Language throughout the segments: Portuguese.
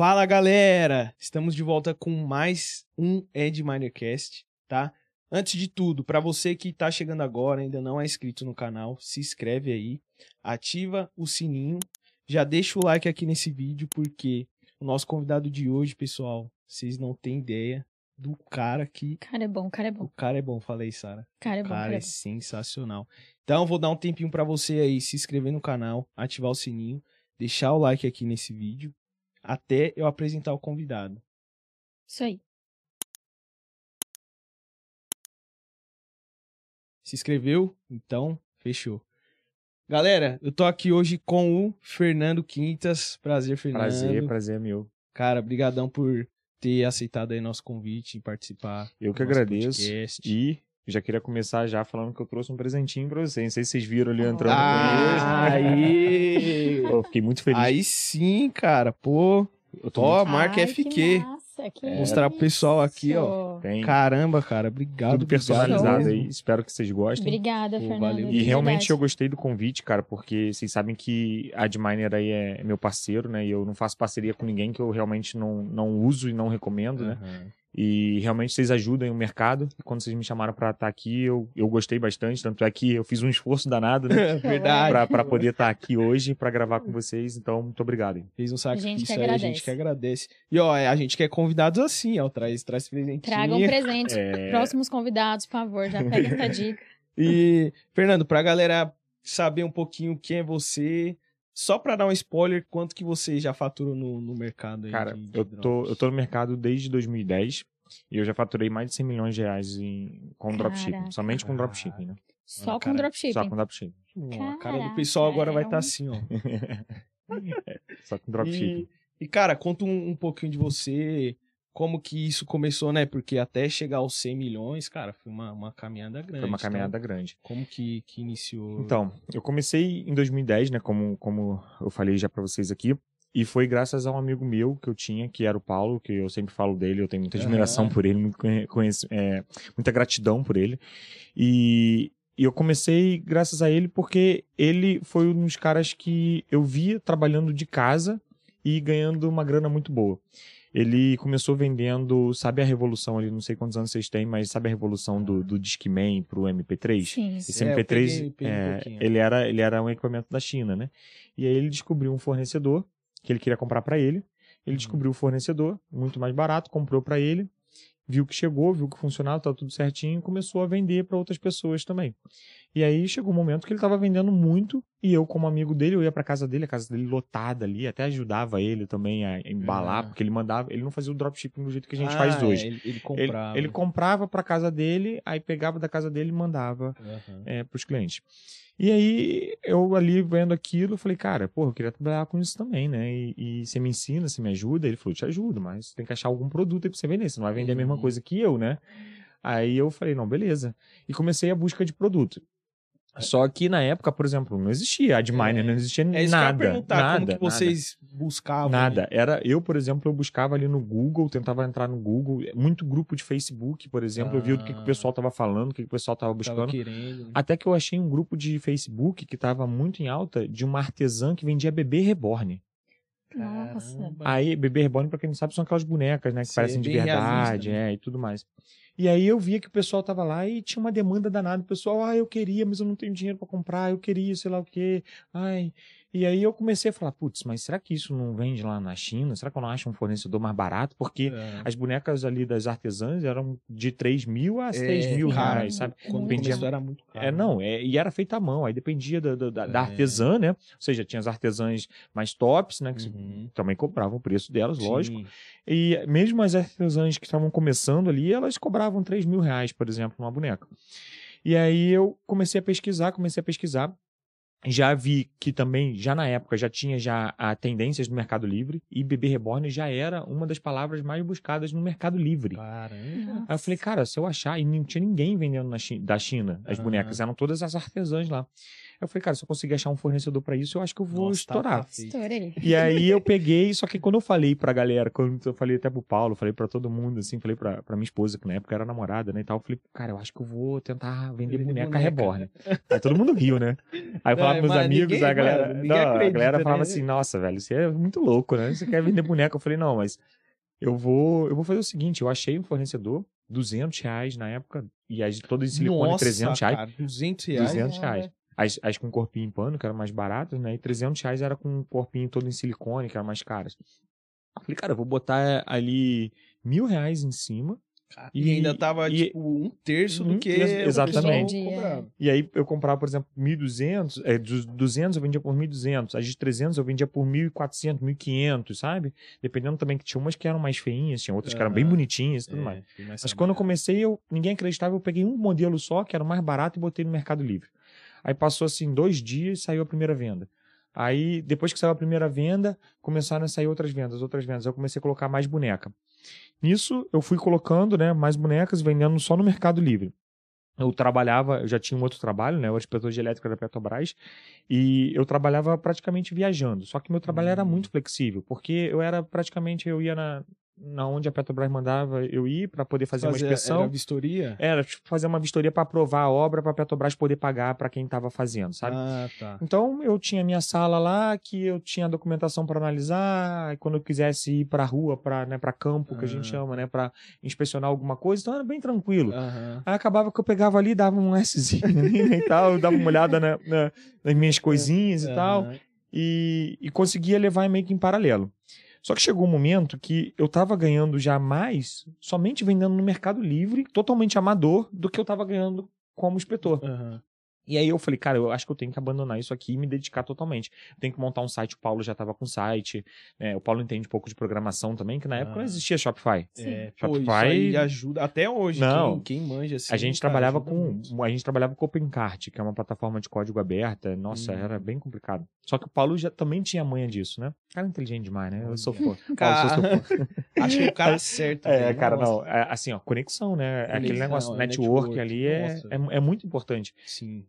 Fala galera! Estamos de volta com mais um Ed Minercast, tá? Antes de tudo, para você que tá chegando agora, ainda não é inscrito no canal, se inscreve aí, ativa o sininho, já deixa o like aqui nesse vídeo, porque o nosso convidado de hoje, pessoal, vocês não têm ideia do cara que. Cara é bom, cara é bom. O cara é bom, falei, Sara. Cara é O bom, cara cara é é bom. sensacional. Então, vou dar um tempinho pra você aí se inscrever no canal, ativar o sininho, deixar o like aqui nesse vídeo, até eu apresentar o convidado. Isso aí. Se inscreveu? Então, fechou. Galera, eu tô aqui hoje com o Fernando Quintas. Prazer, Fernando. Prazer, prazer é meu. Cara, brigadão por ter aceitado aí nosso convite e participar. Eu que agradeço. podcast. E já queria começar já falando que eu trouxe um presentinho pra vocês. Não sei se vocês viram ali entrando Ah, aí! Pô, fiquei muito feliz. aí sim, cara. Pô, eu tô ó, muito... marca Ai, FQ. Que massa, que Mostrar pro pessoal aqui, ó. bem, Caramba, cara. Obrigado. tudo personalizado aí. Espero que vocês gostem. Obrigada, Pô, Fernanda. valeu. E realmente verdade. eu gostei do convite, cara, porque vocês sabem que a Adminer aí é meu parceiro, né? E eu não faço parceria com ninguém que eu realmente não, não uso e não recomendo, né? E realmente vocês ajudam o mercado. Quando vocês me chamaram pra estar aqui, eu, eu gostei bastante. Tanto é que eu fiz um esforço danado, né? Verdade. pra, pra poder estar aqui hoje, pra gravar com vocês. Então, muito obrigado. hein? Fez um sacrifício aí, a gente que agradece. E ó, a gente quer convidados assim, ó. Traz, traz presentinho. Tragam presentes. É, Próximos convidados, por favor, já pega essa dica. E, Fernando, pra galera saber um pouquinho quem é você, só pra dar um spoiler, quanto que você já faturou no, no mercado aí? Cara, de- de eu tô, eu tô no mercado desde 2010 e eu já faturei mais de 100 milhões de reais em, com dropshipping. Caraca. Somente com dropshipping, né? Só cara, com dropshipping. Só com dropshipping. Ó, a cara do Caraca, pessoal agora vai é estar um- assim, ó. Só com dropshipping. E, e, cara, conta um, um pouquinho de você, como que isso começou, né? Porque até chegar aos 100 milhões, cara, foi uma, uma caminhada grande. Foi uma Então, caminhada grande. como que, que iniciou? Então, eu comecei em 2010, né? Como, como eu falei já pra vocês aqui. E foi graças a um amigo meu que eu tinha, que era o Paulo, que eu sempre falo dele, eu tenho muita admiração Aham. por ele, muito conhe- conhece- é, muita gratidão por ele. E, e eu comecei graças a ele porque ele foi um dos caras que eu via trabalhando de casa e ganhando uma grana muito boa. Ele começou vendendo, sabe a revolução ali, não sei quantos anos vocês têm, mas sabe a revolução do, do Discman pro MP3? Sim. Esse É, eu MP3, peguei- peguei um é, pouquinho. ele, era, ele era um equipamento da China, né? E aí ele descobriu um fornecedor que ele queria comprar para ele. Ele Uhum. descobriu o fornecedor, muito mais barato, comprou para ele, viu que chegou, viu que funcionava, tá tudo certinho, e começou a vender para outras pessoas também. E aí chegou um momento que ele estava vendendo muito e eu, como amigo dele, eu ia para casa dele, a casa dele lotada ali, até ajudava ele também a embalar, Ah. porque ele mandava, ele não fazia o dropshipping do jeito que a gente Ah, faz é, hoje. ele, ele Ele, comprava. ele comprava para casa dele, aí pegava da casa dele e mandava Aham. é, para os clientes. E aí, eu ali vendo aquilo, eu falei, cara, porra, eu queria trabalhar com isso também, né? E, e você me ensina, você me ajuda? Ele falou, te ajudo, mas você tem que achar algum produto aí pra você vender, você não vai vender a mesma Uhum. coisa que eu, né? Aí eu falei, não, beleza. E comecei a busca de produto. Só que na época, por exemplo, não existia Adminer, não existia É isso nada. que eu ia perguntar, nada, como que vocês buscavam? Nada. ali? Era eu, por exemplo, eu buscava ali no Google, tentava entrar no Google, muito grupo de Facebook, por exemplo, eu via o que, que o Ah. pessoal tava falando, o que, que o pessoal tava Tava buscando. querendo. né? Até que eu achei um grupo de Facebook que tava muito em alta de uma artesã que vendia bebê reborn. Nossa. Aí, bebê reborn, pra quem não sabe, são aquelas bonecas, né? Que Sim, parecem de verdade, né? é, e tudo mais. E aí eu via que o pessoal tava lá e tinha uma demanda danada. O pessoal, ah, eu queria, mas eu não tenho dinheiro pra comprar, eu queria, sei lá o quê. Ai. E aí eu comecei a falar, putz, mas será que isso não vende lá na China? Será que eu não acho um fornecedor mais barato? Porque É. as bonecas ali das artesãs eram de 3 mil a 6 É, mil reais, sabe? Quando Dependia- começou era muito caro. É, não, é, e era feita à mão, aí dependia da, da, da- É. artesã, né? Ou seja, tinha as artesãs mais tops, né? Que Uhum. também cobravam o preço delas, lógico. Sim. E mesmo as artesãs que estavam começando ali, elas cobravam 3 mil reais, por exemplo, numa boneca. E aí eu comecei a pesquisar, comecei a pesquisar. Já vi que também, já na época, já tinha já a tendências do Mercado Livre e bebê reborn já era uma das palavras mais buscadas no Mercado Livre. Caramba. Aí eu falei, cara, se eu achar, e não tinha ninguém vendendo na Chi- da China as Aham. bonecas, eram todas as artesãs lá. Eu falei, cara, se eu conseguir achar um fornecedor pra isso, eu acho que eu vou Nossa, tá- estourar. tá. Estourei. E aí eu peguei, só que quando eu falei pra galera, quando eu falei até pro Paulo, falei pra todo mundo, assim, falei pra, pra minha esposa, que na época era namorada, né, e tal, eu falei, cara, eu acho que eu vou tentar vender boneca, boneca. reborn. Aí todo mundo riu, né? Aí eu Não, lá pros meus mas amigos, ninguém- a galera, mano, não, a acredita, galera falava né? assim, nossa, velho, você é muito louco, né? Você quer vender boneco? Eu falei, não, mas eu vou, eu vou fazer o seguinte, eu achei um fornecedor, 200 reais na época, e as todas em silicone, Nossa, 300 reais. cara, 200 reais. 200 Caramba. reais. As, as com corpinho em pano, que eram mais baratas, né? E 300 reais era com um corpinho todo em silicone, que eram mais caras. Eu Falei, cara, eu vou botar ali mil reais em cima. E, E- ainda tava, e- tipo, um terço do que exatamente. E aí eu comprava, por exemplo, 1.200, é, dos 200 eu vendia por 1.200, as de 300 eu vendia por 1.400, 1.500, sabe? Dependendo também que tinha umas que eram mais feinhas, tinha outras que eram bem bonitinhas e tudo É, mais. mais Mas quando eu marca. comecei, eu, ninguém acreditava, eu peguei um modelo só, que era o mais barato, e botei no Mercado Livre. Aí passou assim, dois dias, saiu a primeira venda. Aí, depois que saiu a primeira venda, começaram a sair outras vendas, outras vendas. Eu comecei a colocar mais boneca. Nisso, eu fui colocando, né, mais bonecas, vendendo só no Mercado Livre. Eu trabalhava, eu já tinha um outro trabalho, né, o inspetor de elétrica da Petrobras, e eu trabalhava praticamente viajando. Só que meu trabalho era Hum. muito flexível, porque eu era praticamente, eu ia na, na onde a Petrobras mandava eu ir para poder fazer, uma Fazer- inspeção. Era vistoria? Era tipo, fazer uma vistoria para aprovar a obra para a Petrobras poder pagar para quem estava fazendo, sabe? Ah, tá. Então eu tinha minha sala lá que eu tinha a documentação para analisar, e quando eu quisesse ir para rua, para né, para campo que a gente Ah. chama, né, para inspecionar alguma coisa, então era bem tranquilo. Aham. Aí acabava que eu pegava ali, dava um Szinho ali, né, e tal, dava uma olhada na- na- nas minhas coisinhas e tal e, e conseguia levar meio que em paralelo. Só que chegou um momento que eu tava ganhando já mais somente vendendo no Mercado Livre, totalmente amador, do que eu tava ganhando como inspetor. Aham. E aí eu falei, cara, eu acho que eu tenho que abandonar isso aqui e me dedicar totalmente. Tenho que montar um site, o Paulo já tava com site, né? O Paulo entende um pouco de programação também, que na época Ah. não existia Shopify. É, Shopify- pô, isso aí ajuda até hoje. Não. Quem, quem manja assim. a gente cara, trabalhava com muito. a gente trabalhava com OpenCart, que é uma plataforma de código aberta. Nossa, Hum. era bem complicado. Só que o Paulo já também tinha manha disso, né? Cara inteligente demais, né? Eu sou fã. Paulo, Cara, sou seu fã. Acho que o cara certo. É, cara, não. é, assim, ó, conexão, né? Aquele Conexão, negócio, é network, network, ali é, é, é muito importante. Sim.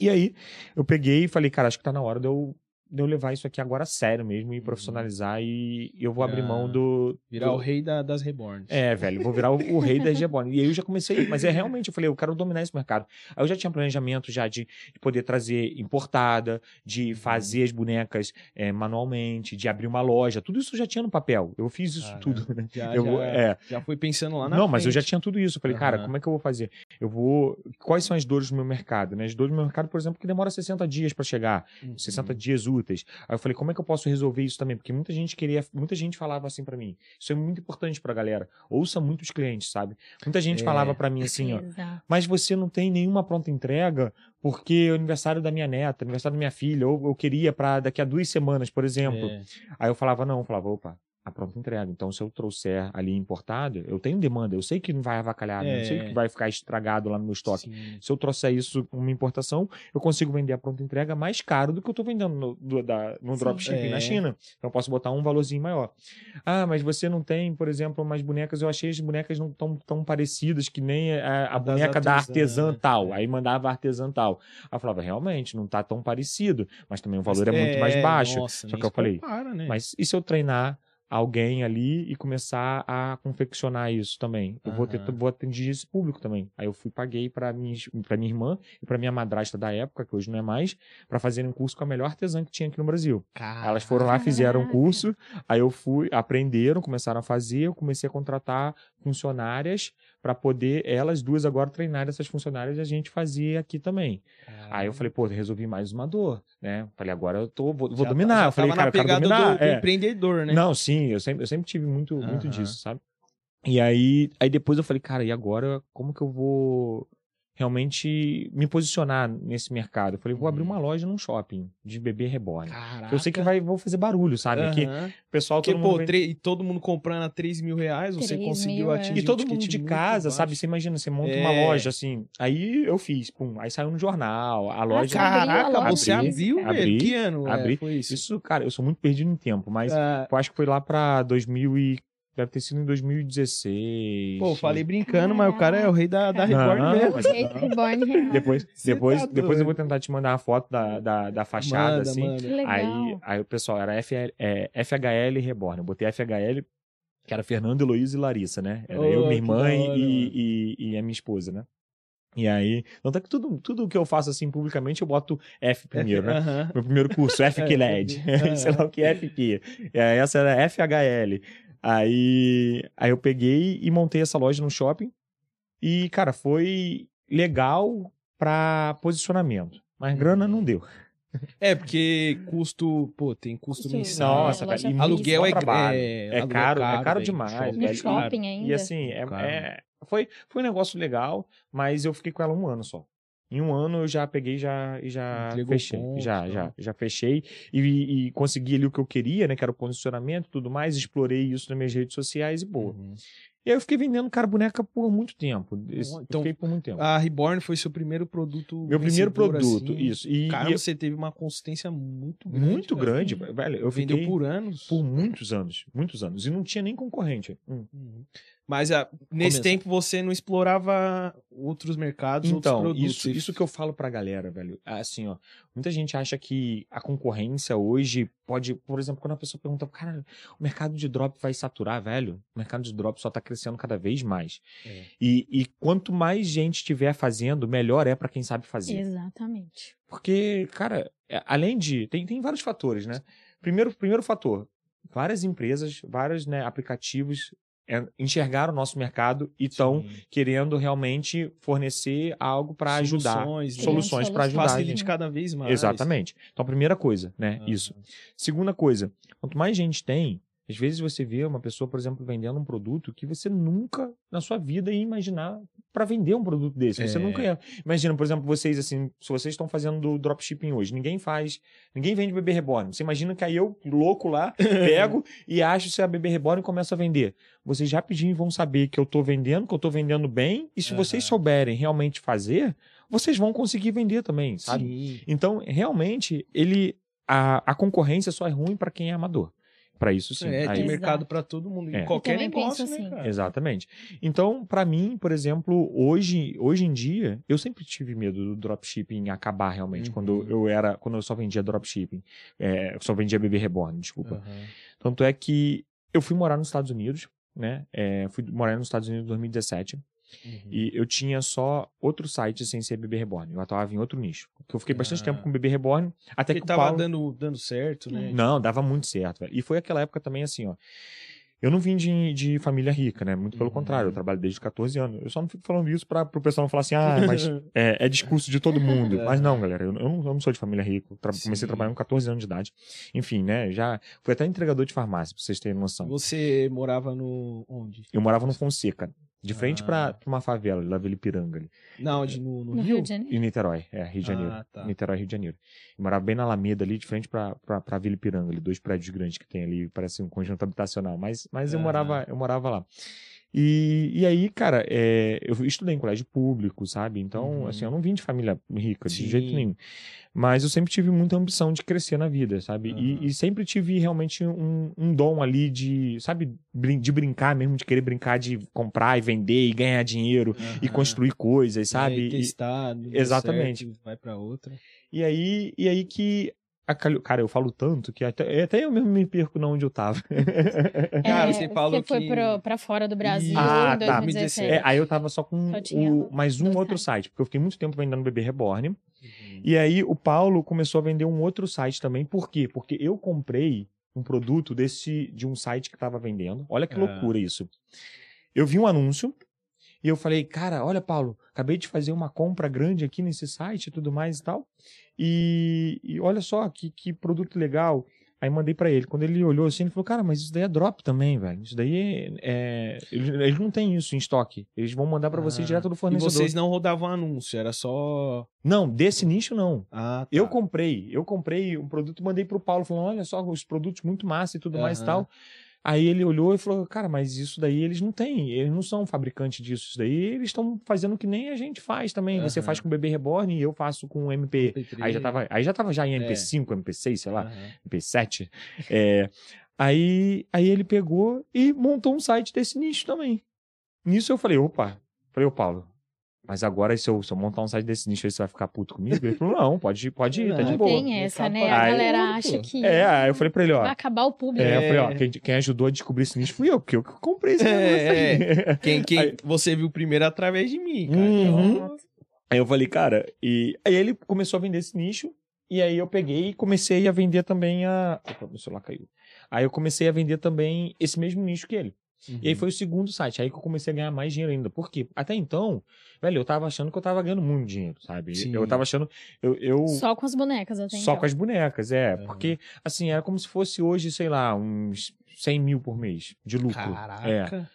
E aí, eu peguei e falei, cara, acho que tá na hora de eu, eu levar isso aqui agora a sério mesmo Uhum. e profissionalizar e eu vou abrir mão do. Virar do- o rei da- das reborns. É, velho, vou virar o, o rei da Geborn. E aí eu já comecei, mas é realmente, eu falei, eu quero dominar esse mercado. Aí eu já tinha planejamento já de, de poder trazer importada, de fazer as bonecas é, manualmente, de abrir uma loja, tudo isso eu já tinha no papel. Eu fiz isso Caramba. tudo, né? Já, Eu já, é. já foi pensando lá na Não, mas eu já frente. tinha tudo isso. Eu falei, cara, Aham. como é que eu vou fazer? Eu vou. Quais são as dores do meu mercado? Né? As dores do meu mercado, por exemplo, que demora 60 dias para chegar, Uhum. 60 dias úteis. Aí eu falei, como é que eu posso resolver isso também? Porque muita gente queria, muita gente falava assim para mim. Isso é muito importante pra galera. Ouça muitos clientes, sabe? Muita gente É. falava para mim assim, ó, Exato. mas você não tem nenhuma pronta entrega porque é o aniversário da minha neta, aniversário da minha filha, ou eu queria para daqui a duas semanas, por exemplo. É. Aí eu falava, não, eu falava, opa, a pronta entrega. Então, se eu trouxer ali importado, eu tenho demanda, eu sei que não vai avacalhar, né? eu sei É. que vai ficar estragado lá no meu estoque. Sim. Se eu trouxer isso uma importação, eu consigo vender a pronta entrega mais caro do que eu estou vendendo no, do- da- no dropshipping É. na China. Então eu posso botar um valorzinho maior. Ah, mas você não tem, por exemplo, umas bonecas. Eu achei as bonecas não tão, tão parecidas que nem a, a boneca da artesã, tal. é. Aí mandava artesã tal. Aí eu falava, realmente, não tá tão parecido, mas também o valor é, muito mais É, baixo. nossa, Só que eu falei, compara, né? Mas e se eu treinar alguém ali e começar a confeccionar isso também? Eu vou, ter, vou atingir esse público também. Aí eu fui paguei para minha, pra minha irmã e para minha madrasta da época, que hoje não é mais, para fazerem um curso com a melhor artesã que tinha aqui no Brasil. Elas foram lá, fizeram um Caraca. curso, aí eu fui, aprenderam, começaram a fazer, eu comecei a contratar funcionárias para poder elas duas agora treinarem essas funcionárias e a gente fazia aqui também. Aí eu falei, pô, resolvi mais uma dor, né? Falei, agora eu tô, vou, vou dominar. eu falei, cara, eu quero dominar. do, do é. empreendedor, né? Não, sim, eu sempre, eu sempre tive muito, muito disso, sabe? E aí, aí depois eu falei, cara, e agora como que eu vou realmente me posicionar nesse mercado? Eu falei, vou abrir Uhum. uma loja num shopping de bebê reborn. Caraca. Que Eu sei que vai, vou fazer barulho, sabe? Que Aham. o pessoal, Porque, todo pô, mundo vem- e todo mundo comprando a 3 mil reais, você 3 conseguiu mil, é. atingir E todo um mundo de casa, sabe? Você imagina, você monta É. uma loja assim. Aí eu fiz, pum. Aí saiu no jornal, a loja. Caraca, loja? você Abri, abriu, velho? abri, que ano é, abri. foi isso? Isso, cara, eu sou muito perdido em tempo, mas Ah, eu acho que foi lá pra 2000 e... Deve ter sido em 2016. pô, falei brincando, mas o cara é o rei da, da Não, Record mesmo. mas- Rei Reborn real. Depois, depois, tá depois eu vou tentar te mandar uma foto da, da, da fachada, Manda, assim. manda. Que legal. Aí, aí o pessoal era FL, é, FHL Reborn. Eu botei FHL, que era Fernando, Heloísa e Larissa, né? Era Oh, eu, minha que irmã e, e, e a minha esposa, né? E aí, tanto é que tudo, tudo que eu faço assim publicamente, eu boto F primeiro, né? Meu primeiro curso, FQLED. É, Sei lá o que é FQ. E aí essa era FHL. Aí, aí eu peguei e montei essa loja no shopping. E, cara, foi legal pra posicionamento. Mas grana não deu. É, porque custo, pô, tem custo Custo, mensal. Nossa, cara, e. Aluguel é, trabalho. é, É aluguel caro, é caro demais, Shopping velho. é shopping caro. ainda. E assim, é, Caro. é- foi, foi um negócio legal, mas eu fiquei com ela um ano só. Em um ano eu já peguei já, e já Entregou fechei. já, tá. já, já fechei e, e consegui ali o que eu queria, né? Que era o posicionamento e tudo mais. Explorei isso nas minhas redes sociais e boa. Uhum. E aí eu fiquei vendendo, cara, boneca por muito tempo. Então, fiquei por muito tempo. A Reborn foi seu primeiro produto. Meu primeiro produto, assim. isso. E, Cara, e você teve uma consistência muito grande. muito grande, velho. Eu Vendeu por anos. por muitos anos, muitos anos. E não tinha nem concorrente. Hum. Uhum. Mas ah, nesse Começa. tempo você não explorava outros mercados, outros Então, produtos. isso, isso que eu falo pra galera, velho. Assim, ó. Muita gente acha que a concorrência hoje pode. Por exemplo, quando a pessoa pergunta, cara, o mercado de drop vai saturar, velho? O mercado de drop só tá crescendo cada vez mais. É. E, e quanto mais gente estiver fazendo, melhor é pra quem sabe fazer. Exatamente. Porque, cara, é- além de. Tem, tem vários fatores, né? Primeiro, primeiro fator: várias empresas, vários né, aplicativos é, enxergaram o nosso mercado e estão querendo realmente fornecer algo para ajudar. Soluções, né? Soluções para ajudar. Facilite cada vez mais. Exatamente. Então, primeira coisa, né? Ah. Isso. Segunda coisa, quanto mais gente tem, às vezes você vê uma pessoa, por exemplo, vendendo um produto que você nunca na sua vida ia imaginar para vender um produto desse. Você É. nunca ia. Imagina, por exemplo, vocês assim, se vocês estão fazendo do dropshipping hoje, ninguém faz, ninguém vende bebê reborn. Você imagina que aí eu, louco lá, pego e acho se é bebê reborn e começo a vender. Vocês rapidinho vão saber que eu tô vendendo, que eu tô vendendo bem, e se vocês Aham. souberem realmente fazer, vocês vão conseguir vender também, sabe? Sim. Então, realmente, ele a, a concorrência só é ruim para quem é amador. Para isso sim. É, tem mercado pra todo mundo. É. Em qualquer negócio, né, assim. cara? Exatamente. Então, para mim, por exemplo, hoje, hoje em dia, eu sempre tive medo do dropshipping acabar realmente, Uhum. quando eu era, quando eu só vendia dropshipping, é, eu só vendia bebê reborn, desculpa. Aham. Tanto é que eu fui morar nos Estados Unidos, né? É, fui morar nos Estados Unidos em 2017 Uhum. e eu tinha só outro site sem ser bebê reborn. Eu atuava em outro nicho. Porque eu fiquei bastante Ah. tempo com bebê reborn, até Porque que o tava Paulo... dando, dando certo, né? Não, dava muito certo, velho. E foi aquela época também assim, ó. Eu não vim de, de família rica, né? Muito pelo Uhum. contrário, eu trabalho desde 14 anos. Eu só não fico falando isso pra, pro pessoal não falar assim, ah, mas é, é discurso de todo mundo. É. Mas não, galera, eu, eu não, eu não sou de família rica. Tra- comecei a trabalhar com 14 anos de idade. Enfim, né? Já fui até entregador de farmácia, pra vocês terem noção. Você morava no. Onde? Eu morava no Fonseca, de frente Ah. pra, pra uma favela, lá Vila Ipiranga, ali, Não, onde? No, no No Rio? Rio de Janeiro. em Niterói, é, Rio de Janeiro. Ah, tá. Niterói, Rio de Janeiro. Eu morava bem na Alameda ali, de frente pra, pra, pra Vila Ipiranga, ali, dois prédios grandes que tem ali, parece um conjunto habitacional, mas, mas eu, Aham. morava, eu morava lá. E, e aí, cara, é, eu estudei em colégio público, sabe? Então, Uhum. assim, eu não vim de família rica, de Sim. jeito nenhum. Mas eu sempre tive muita ambição de crescer na vida, sabe? Aham. E, e sempre tive realmente um, um dom ali de, sabe, brin- de brincar mesmo, de querer brincar, de comprar e vender e ganhar dinheiro e Aham. construir coisas, sabe? E E- testar, Exatamente. certo, vai pra outra. e aí, e aí que. Calho- Cara, eu falo tanto que até, até eu mesmo me perco na onde eu tava. Cara, É, você falou foi que- pro, pra fora do Brasil Ah, em tá. 2017. É, aí eu tava só com Só o- mais um outro sites. site, porque eu fiquei muito tempo vendendo bebê reborn. Uhum. E aí o Paulo começou a vender um outro site também. Por quê? Porque eu comprei um produto desse de um site que tava vendendo. Olha que Ah. loucura isso. Eu vi um anúncio e eu falei, cara, olha, Paulo, acabei de fazer uma compra grande aqui nesse site e tudo mais e tal. E, e olha só que, que produto legal. Aí mandei pra ele. Quando ele olhou assim, ele falou: Cara, mas isso daí é drop também, velho. Isso daí é. é- Eles, não têm isso em estoque. Eles vão mandar pra você Ah. direto do E fornecedor. vocês não rodavam anúncio, era só. Não, desse nicho não. Ah, tá. Eu comprei, eu comprei um produto, mandei pro Paulo, falando, olha só, os produtos muito massa e tudo mais e tal. Aí ele olhou e falou, cara, mas isso daí eles não têm, eles não são fabricantes disso, isso daí eles estão fazendo que nem a gente faz também. Você Aham. faz com bebê reborn e eu faço com MP. MP3. Aí já tava, aí já tava já em É. MP5, MP6, sei lá, Aham. MP7. É, aí, aí ele pegou e montou um site desse nicho também. Nisso eu falei, opa, falei, ô Paulo, mas agora se eu, se eu montar um site desse nicho aí, você vai ficar puto comigo? Ele falou, não, pode, pode ir, tá de Não, boa. Tem essa, né? A Aí- galera acha que É, aí eu falei pra ele, ó. vai acabar o público. É, eu falei, ó, É. quem, quem ajudou a descobrir esse nicho fui eu, porque eu que comprei esse É, negócio aí. Quem, quem Aí- você viu primeiro através de mim, cara. Uhum. Então, Aí eu falei, cara, e aí ele começou a vender esse nicho, e aí eu peguei e comecei a vender também a. Opa, meu celular caiu. Aí eu comecei a vender também esse mesmo nicho que ele. E aí foi o segundo site, aí que eu comecei a ganhar mais dinheiro ainda. Por quê? Até então, velho, eu tava achando que eu tava ganhando muito dinheiro, sabe? Sim. Eu tava achando. Eu, eu... Só com as bonecas até Só então. com as bonecas, é. Aham. Porque, assim, era como se fosse hoje, sei lá, uns 100 mil por mês de lucro. Caraca. É,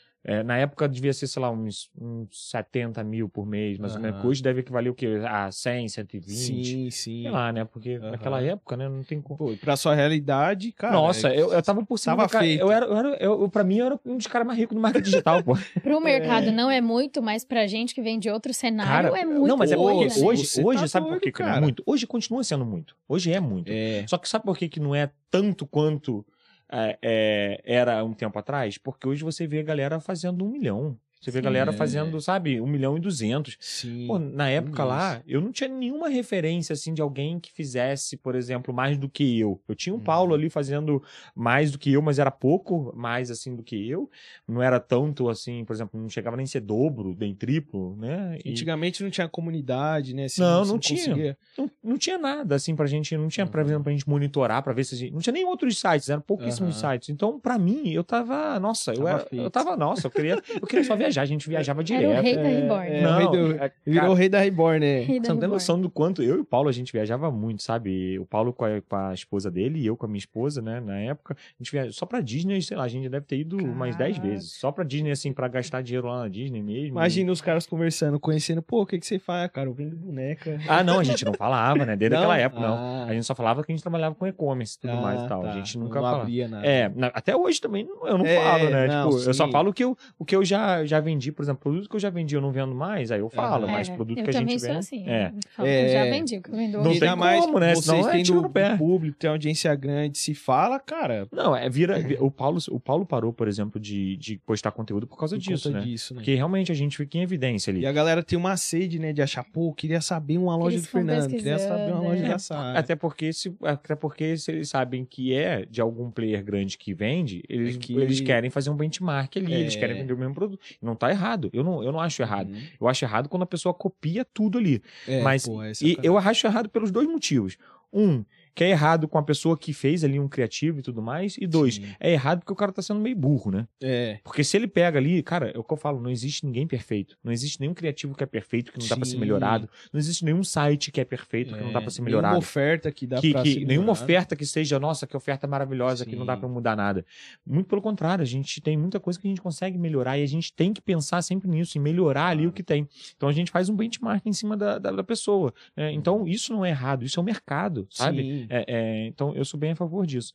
na época devia ser, sei lá, uns, uns 70 mil por mês, mais ou menos. Aham. que Hoje deve equivaler o quê? A 100, 120. Sim, sim. Sei lá, né? Porque Aham. naquela época, né? Não tem como. Pô, pra sua realidade, cara. Nossa, é- eu, eu tava por cima Tava do cara. feito. Eu era, eu era, eu, eu- pra mim, eu era um dos caras mais ricos do marketing digital, pô. Pro mercado não é muito, mas pra gente que vem de outro cenário Cara, é muito não, mas é porque né? hoje, Você hoje tá sabe por doido, que que não é cara. muito? Hoje continua sendo muito. Hoje é muito. É. Só que sabe por que, que não é tanto quanto é, é, era um tempo atrás? Porque hoje você vê a galera fazendo um milhão. Você vê a Sim. galera É. fazendo, sabe, um milhão e duzentos. Sim. Pô, na época lá, eu não tinha nenhuma referência, assim, de alguém que fizesse, por exemplo, mais do que eu. Eu tinha um Uhum. Paulo ali fazendo mais do que eu, mas era pouco mais, assim, do que eu. Não era tanto, assim, por exemplo, não chegava nem a ser dobro, nem triplo, né? E Antigamente não tinha comunidade, né? Assim, Não, você não tinha. não, não tinha nada, assim, pra gente, não tinha, por Uhum. exemplo, pra gente monitorar, pra ver se a gente... Não tinha nem outros sites, eram pouquíssimos Aham. sites. Então, pra mim, eu tava, nossa, eu, Tava era, feito. eu tava, nossa, eu queria, eu queria só viajar, a gente viajava direto. Era o rei da É, Reborn. é, Não, do- é, Virou cara, o rei da Reborn, né? Rei da Você não tem Reborn. noção do quanto eu e o Paulo a gente viajava muito, sabe? O Paulo com a, com a esposa dele e eu com a minha esposa, né? Na época, a gente viaja só pra Disney, sei lá, a gente deve ter ido umas 10 Caraca. vezes. Só pra Disney, assim, pra gastar dinheiro lá na Disney mesmo. Imagina os caras conversando, conhecendo, pô, o que, que você faz, cara? Eu vendo boneca. Ah, não, a gente não falava, né? Desde Não? aquela época, não. Ah. A gente só falava que a gente trabalhava com e-commerce e tudo mais e Ah, tal. tá. A gente nunca não falava. abria nada. É, na- até hoje também não- eu não É, falo, né? não, tipo, eu só sim. falo o que eu, o que eu já, já vendi, por exemplo, produto que eu já vendi eu não vendo mais, aí eu falo, Aham. mas É, produto eu que a gente vende. assim. É. É. Já vendi o que eu vendo Não tem mais como, né? Vocês Senão é têm do, do público, tem audiência grande, se fala, cara, Não, é vira. vi- O Paulo, o Paulo parou, por exemplo, de, de postar conteúdo por causa por disso, né? disso, né? Porque realmente a gente fica em evidência ali. E a galera tem uma sede, né, de achar, pô, eu queria saber uma loja Eles do Fernando, queria saber uma pesquisando, loja é. da Sara. Até porque, se, até porque se eles sabem que é de algum player grande que vende, eles, É que- eles querem fazer um benchmark ali, eles É. querem vender o mesmo produto. Não tá errado. Eu não, eu não acho errado. Uhum. Eu acho errado quando a pessoa copia tudo ali. É, Mas pô, é E eu acho errado pelos dois motivos. Um, que é errado com a pessoa que fez ali um criativo e tudo mais. E dois, Sim. é errado porque o cara tá sendo meio burro, né? É, Porque se ele pega ali, cara, é o que eu falo, não existe ninguém perfeito. Não existe nenhum criativo que é perfeito, que não dá pra ser Sim. melhorado. Não existe nenhum site que é perfeito, que não dá pra ser nenhuma melhorado. oferta que dá Que, pra que ser nenhuma melhorada. oferta que seja, nossa, que oferta maravilhosa, que não dá Sim. pra mudar nada. Muito pelo contrário, a gente tem muita coisa que a gente consegue melhorar e a gente tem que pensar sempre nisso, em melhorar ali o que tem. Então a gente faz um benchmark em cima da, da, da pessoa. né? Então isso não é errado, isso é o mercado, sabe? Sim. É, é, então eu sou bem a favor disso.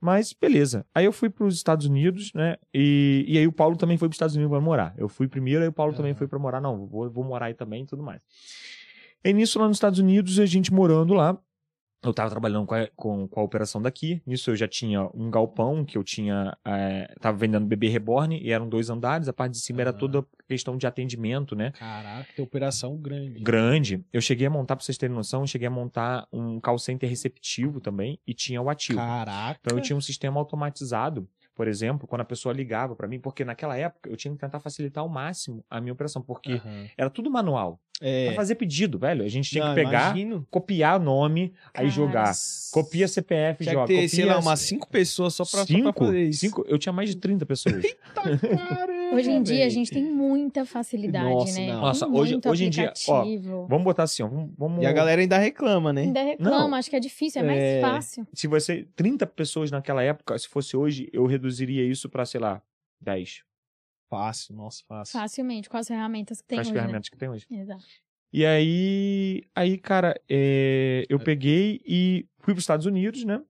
Mas beleza. Aí eu fui para os Estados Unidos, né? E, e aí o Paulo também foi para os Estados Unidos para morar. Eu fui primeiro, aí o Paulo também Aham. foi para morar. Não, vou, vou morar aí também e tudo mais. E nisso, lá nos Estados Unidos, a gente morando lá. Eu tava trabalhando com a, com, com a operação daqui. Nisso eu já tinha um galpão que eu tinha. É, tava vendendo bebê reborn e eram dois andares. A parte de cima era toda questão de atendimento, né? Caraca, tem operação grande. grande. Eu cheguei a montar, pra vocês terem noção, eu cheguei a montar um call center receptivo também e tinha o ativo. Caraca. Então eu tinha um sistema automatizado, por exemplo, quando a pessoa ligava pra mim, porque naquela época eu tinha que tentar facilitar ao máximo a minha operação, porque Aham. era tudo manual. É. Pra fazer pedido, velho, a gente tinha Não, que pegar, imagino. copiar o nome, aí Cara, jogar. Copia CPF, Tinha joga. que ter, sei copia lá, umas cinco pessoas só pra, só cinco, pra fazer isso. cinco, eu tinha mais de 30 pessoas. Caramba, Hoje em dia a gente tem muita facilidade, Nossa, né? não. Nossa, hoje- muito hoje em dia, ó, aplicativo. vamos botar assim, ó, vamos, vamos E a galera ainda reclama, né? Ainda reclama, Não. acho que é difícil, é mais É. fácil. se você 30 pessoas naquela época, se fosse hoje, eu reduziria isso pra, sei lá, 10. Fácil, nossa, fácil. Facilmente, com as ferramentas que tem com as hoje, né? ferramentas que tem hoje. Exato. E aí, aí cara, é, eu peguei e fui pros Estados Unidos, né?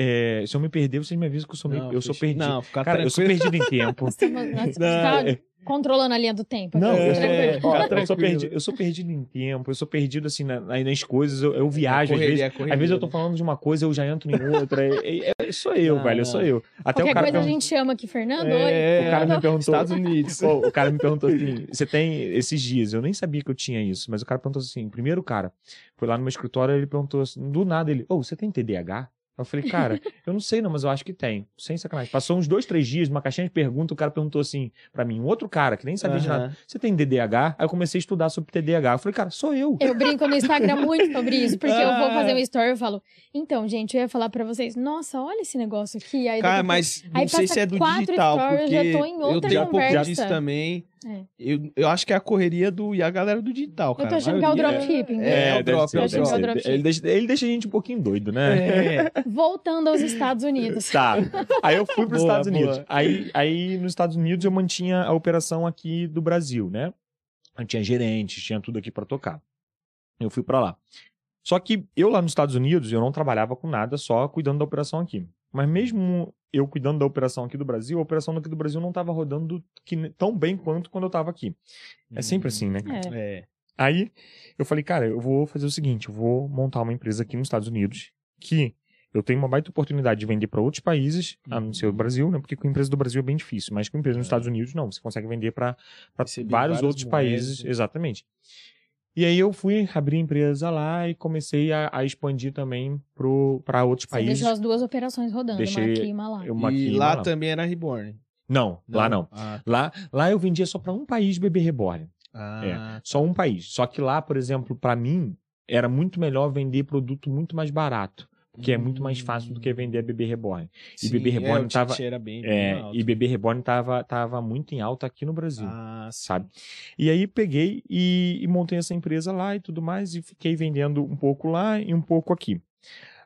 É, se eu me perder, vocês me avisam que eu sou, meio, Não, eu sou perdido. Não, fica cara, eu sou tranquilo. perdido em tempo. Estamos- nós- Você Não, tá é- controlando a linha do tempo. Não, aqui, eu é, tranquilo. Cara, eu sou tranquilo. perdido, eu sou perdido em tempo, eu sou perdido assim na- na- nas coisas, eu, eu viajo, às Correria, vezes, correria, às vezes eu tô falando de uma coisa, eu já entro em outra. é- é- é- sou eu, Não, velho, não. sou eu. Até Qualquer o cara coisa a pergun- gente chama aqui, Fernando. É, Oi, o cara me perguntou. Estados Unidos. Pô, o cara me perguntou assim: você tem esses dias? Eu nem sabia que eu tinha isso, mas o cara perguntou assim: primeiro, cara, foi lá no meu escritório, ele perguntou assim, do nada, ele, ô, você tem TDAH? Eu falei, cara, eu não sei não, mas eu acho que tem. Sem sacanagem. Passou uns dois, três dias, uma caixinha de perguntas, o cara perguntou assim pra mim, um outro cara que nem sabia de nada, você tem DDH? Aí eu comecei a estudar sobre TDAH. Eu falei, cara, sou eu. Eu brinco no Instagram muito sobre isso, porque eu vou Ah. fazer um story e falo, então, gente, eu ia falar pra vocês, nossa, olha esse negócio aqui. Aí Cara, pouco- mas não Aí sei passa se é do digital, stories, porque eu já tô em eu outra tenho um pouco conversa. disso também. É. Eu, eu acho que é a correria do e a galera do digital, cara. tô achando que é o dropshipping. É, é, o deve drop, ser, é o Eu que é o drop. dropshipping. Ele deixa, ele deixa a gente um pouquinho doido, né? É. Voltando aos Estados Unidos. Tá. Aí eu fui para os Estados boa. Unidos. Aí, aí nos Estados Unidos eu mantinha a operação aqui do Brasil, né? Eu tinha gerentes, tinha tudo aqui para tocar. Eu fui para lá. Só que eu lá nos Estados Unidos, eu não trabalhava com nada, só cuidando da operação aqui. Mas mesmo eu cuidando da operação aqui do Brasil, a operação aqui do Brasil não estava rodando que- tão bem quanto quando eu estava aqui. É sempre assim, né? cara? É. É. Aí eu falei, cara, eu vou fazer o seguinte, eu vou montar uma empresa aqui nos Estados Unidos que eu tenho uma baita oportunidade de vender para outros países, a não ser o Uhum. Brasil, né? Porque com empresa do Brasil é bem difícil, mas com empresa nos É. Estados Unidos não, você consegue vender para vários outros moedas, países, né? exatamente. E aí eu fui abrir a empresa lá e comecei a, a expandir também para outros Você países. deixou as duas operações rodando, Deixei- uma aqui e uma lá. Uma E lá lá. também era Reborn. Não, lá não. Ah, Lá, lá eu vendia só para um país bebê reborn. ah, Só um país. Só que lá, por exemplo, para mim, era muito melhor vender produto muito mais barato. Porque é muito mais fácil do que vender bebê reborn. sim, Bebê Reborn é, tava- ticket era bem, bem É, alto. e bebê reborn tava, tava muito em alta aqui no Brasil. Ah, sabe? E aí peguei e, e montei essa empresa lá e tudo mais, e fiquei vendendo um pouco lá e um pouco aqui.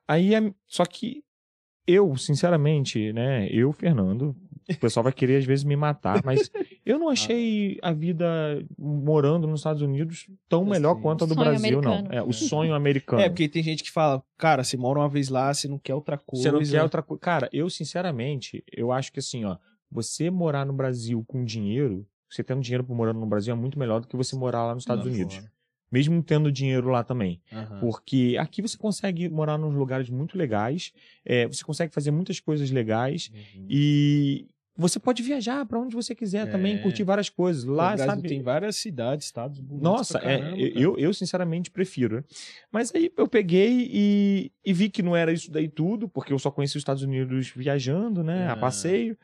Aí, a- só que eu, sinceramente, né, eu, Fernando, o pessoal vai querer às vezes me matar, mas eu não achei a vida morando nos Estados Unidos tão melhor Assim, quanto a do sonho Brasil, não. americano. É, o sonho americano. É, porque tem gente que fala, cara, você mora uma vez lá, você não quer outra coisa. Você não quer outra coisa. Cara, eu, sinceramente, eu acho que assim, ó, você morar no Brasil com dinheiro, você tendo dinheiro por morando no Brasil é muito melhor do que você morar lá nos Estados Lá Unidos. fora. Mesmo tendo dinheiro lá também. Aham. Porque aqui você consegue morar nos lugares muito legais, é, você consegue fazer muitas coisas legais Uhum. e você pode viajar pra onde você quiser também, É. curtir várias coisas. Lá, sabe? tem várias cidades, estados bonitos Nossa, é, caramba, cara. eu, eu sinceramente prefiro. né? Mas aí eu peguei e, e vi que não era isso daí tudo, porque eu só conheci os Estados Unidos viajando, né, a Ah. passeio.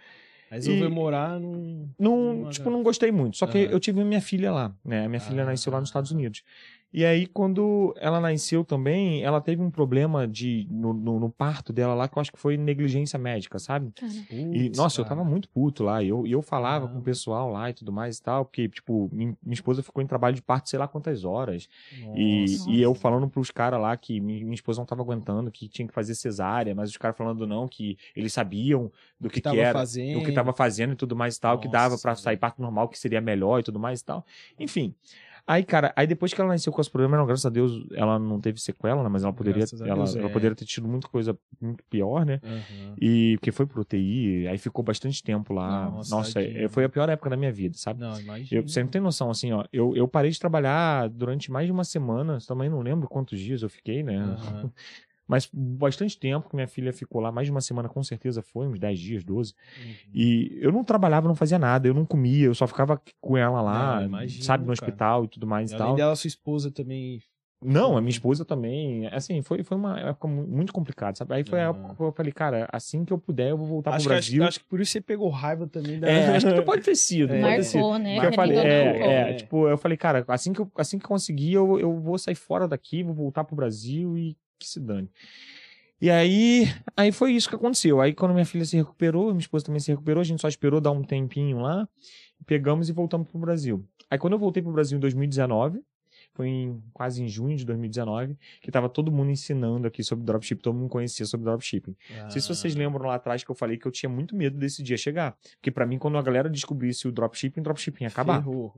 Resolveu e- morar num... Não, numa- tipo, não gostei muito. Só que Aham. eu tive minha filha lá, né? Minha filha Ah. nasceu lá nos Estados Unidos. E aí, quando ela nasceu também, ela teve um problema de no, no- no parto dela lá, que eu acho que foi negligência médica, sabe? Cara, E, nossa, eu cara. tava muito puto lá. E eu, e eu falava com o pessoal lá e tudo mais e tal, porque, tipo, min- minha esposa ficou em trabalho de parto sei lá quantas horas. E, Nossa. e eu falando pros caras lá que mi- minha esposa não tava aguentando, que tinha que fazer cesárea, mas os caras falando não, que eles sabiam do que, que, tava era, fazendo. do que tava fazendo e tudo mais e tal, que dava Nossa, pra sair parto normal, que seria melhor e tudo mais e tal. Enfim. Aí, cara, aí depois que ela nasceu com esse problema, não, graças a Deus, ela não teve sequela, né? Mas ela poderia, ela, Deus, ela é. poderia ter tido muita coisa muito pior, né? Aham. E porque foi pro UTI, aí ficou bastante tempo lá. Nossa, Nossa, é- foi a pior época da minha vida, sabe? Não, imagina. Eu, você não tem noção, assim, ó. Eu, eu parei de trabalhar durante mais de uma semana, também não lembro quantos dias eu fiquei, né? Aham. Mas bastante tempo que minha filha ficou lá, mais de uma semana com certeza foi, uns 10 dias, 12. Uhum. E eu não trabalhava, não fazia nada, eu não comia, eu só ficava com ela lá, Não, imagino, sabe, no cara. hospital e tudo mais e Além tal. dela, sua esposa também. Não, a minha esposa também, assim, foi, foi uma época mu- muito complicada, sabe? Aí foi a Aham. época que eu falei, cara, assim que eu puder, eu vou voltar Acho pro que, acho, Brasil. acho que por isso você pegou raiva também da. É, acho que pode ter sido. É. pode ter sido. marcou, né? Porque eu falei, é, é, É. tipo, eu falei, cara, assim que eu, assim que eu conseguir, eu, eu vou sair fora daqui, vou voltar pro Brasil e que se dane. E aí, aí foi isso que aconteceu. Aí quando minha filha se recuperou, minha esposa também se recuperou, a gente só esperou dar um tempinho lá, pegamos e voltamos pro Brasil. Aí quando eu voltei pro Brasil em 2019, foi em, quase em junho de 2019, que tava todo mundo ensinando aqui sobre dropshipping, todo mundo conhecia sobre dropshipping. Não sei se vocês Ah. lembram lá atrás que eu falei que eu tinha muito medo desse dia chegar. Porque pra mim, quando a galera descobrisse o dropshipping, o dropshipping ia acabar. Ferrou.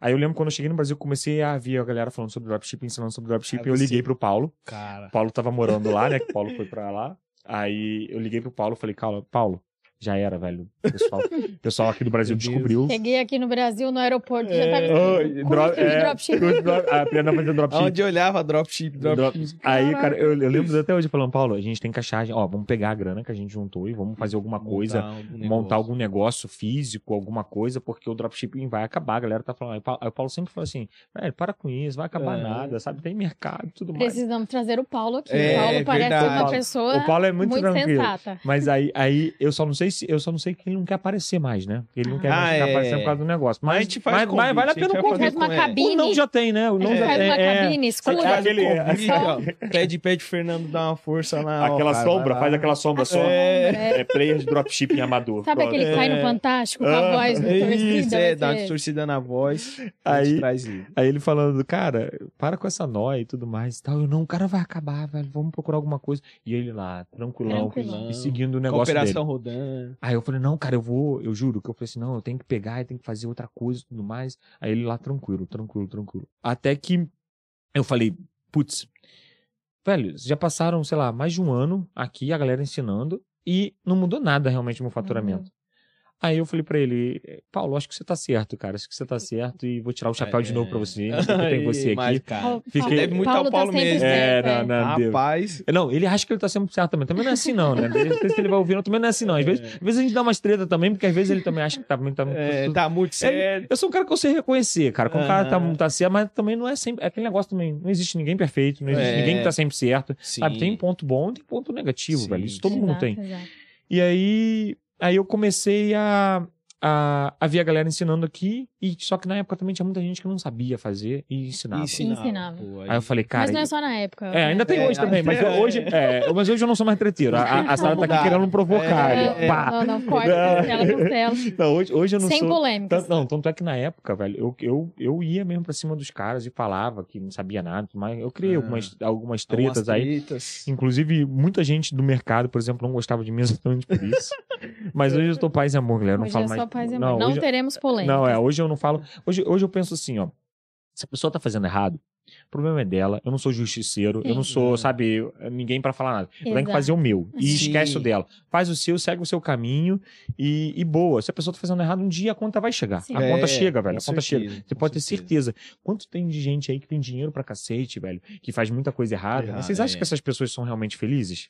Aí eu lembro quando eu cheguei no Brasil, comecei a ver a galera falando sobre dropshipping, ensinando sobre dropshipping. Aí Eu você- liguei pro Paulo. Cara. O Paulo tava morando lá, né? Que o Paulo foi pra lá. Aí eu liguei pro Paulo e falei, Paulo, Paulo, Já era, velho. O pessoal, o pessoal aqui do Brasil descobriu. Cheguei aqui no Brasil, no aeroporto, já É. tava Oh, dro- é, A Priana fazia dropship. Onde eu olhava, dropship, dropship. Aí, cara, eu, eu lembro até hoje falando, Paulo, a gente tem que achar, ó, vamos pegar a grana que a gente juntou e vamos fazer alguma coisa, Montar algum montar negócio. algum negócio físico, alguma coisa, porque o dropshipping vai acabar. A galera tá falando. Aí o Paulo- sempre fala assim, velho, para com isso, vai acabar É. nada, sabe? Tem mercado e tudo mais. Precisamos trazer o Paulo aqui. É, o Paulo parece verdade. uma pessoa O Paulo é muito, tranquilo. sensata. Mas aí, aí eu só não sei se eu só não sei que ele não quer aparecer mais, né? Ele não quer mais Ah, ficar é. aparecendo por causa do negócio. Mas Mas, a gente faz mas, mas convite, vale a pena o convite. Faz uma cabine. O não já tem, né? O não É. já Faz uma é. cabine escura. aquele- Convite, pede, pede Fernando dar uma força lá. ó, Aquela sombra, faz aquela sombra só. É. É, player de dropshipping amador. Sabe aquele que cai no É. Fantástico com Ah, a voz do torcida? isso, é, dá uma distorcida na voz. Aí-. Aí ele falando, cara, para com essa nóia e tudo mais e tal. Eu, não, o cara vai acabar, velho. Vamos procurar alguma coisa. E ele lá, tranquilão, Tranquilão. e seguindo o negócio Operação dele. Rodando. Aí eu falei, não, cara, eu vou, eu juro que eu falei assim, não, eu tenho que pegar, eu tenho que fazer outra coisa e tudo mais. Aí ele lá, tranquilo, tranquilo, tranquilo. Até que eu falei, putz, velho, já passaram, sei lá, mais de um ano aqui, a galera ensinando, e não mudou nada realmente no meu faturamento. Aí eu falei pra ele, Paulo, acho que você tá certo, cara, acho que você tá certo e vou tirar o chapéu de novo pra você, ainda bem que eu tenho você Mas, aqui. cara, Fiquei- Deve muito ao Paulo tá Paulo sempre mesmo. certo, É, é. não, não, Deus. Rapaz, Não, ele acha que ele tá sempre certo também. Também não é assim, não, né? Não sei se ele vai ouvir, não, também não é assim, não. Às vezes, às vezes a gente dá umas treta também, porque às vezes ele também acha que tá, tá, é, tá muito sério. Eu sou um cara que eu sei reconhecer, cara. Quando o cara tá, tá certo, mas também não é sempre. É aquele negócio também. Não existe ninguém perfeito, não existe É. ninguém que tá sempre certo. Sim. Sabe? Tem ponto bom e tem ponto negativo, Sim, velho. Isso todo sim. mundo Exato, tem. exato. E aí, aí eu comecei a, a, a ver a galera ensinando aqui. E só que na época também tinha muita gente que não sabia fazer e ensinava. Ensinava. Ensinava. pô, Aí eu falei, cara. Mas não é só na época. É, ainda tem É, hoje também, mas eu- é. hoje, é, mas hoje eu não sou mais treteiro. A, a, a Sara tá aqui querendo me provocar. É, é. Pá. Não, não, corta, Não. hoje, hoje eu não Sem sou. polêmicas. Tanto, não, tanto é que na época, velho, eu, eu, eu ia mesmo pra cima dos caras e falava que não sabia nada, mas eu criei Ah. algumas, algumas Algumas tretas aí. tretas. Inclusive, muita gente do mercado, por exemplo, não gostava de mim exatamente por isso. Mas hoje eu tô paz e amor, galera. Eu não Hoje falo é mais. paz e amor. Não, hoje, teremos polêmica. não, é, hoje eu não falo. Hoje, hoje eu penso assim, ó. Se a pessoa tá fazendo errado, o problema é dela. Eu não sou justiceiro, eu não Sim. sou, sabe, ninguém pra falar nada. Eu tenho que Exato. fazer o meu. E Sim. esquece o dela. Faz o seu, segue o seu caminho e, e boa. Se a pessoa tá fazendo errado, um dia a conta vai chegar. Sim. A conta É, chega, velho. A conta certeza, chega. Você pode ter certeza. certeza. Quanto tem de gente aí que tem dinheiro pra cacete, velho, que faz muita coisa errada. Errado, Vocês acham é. que essas pessoas são realmente felizes?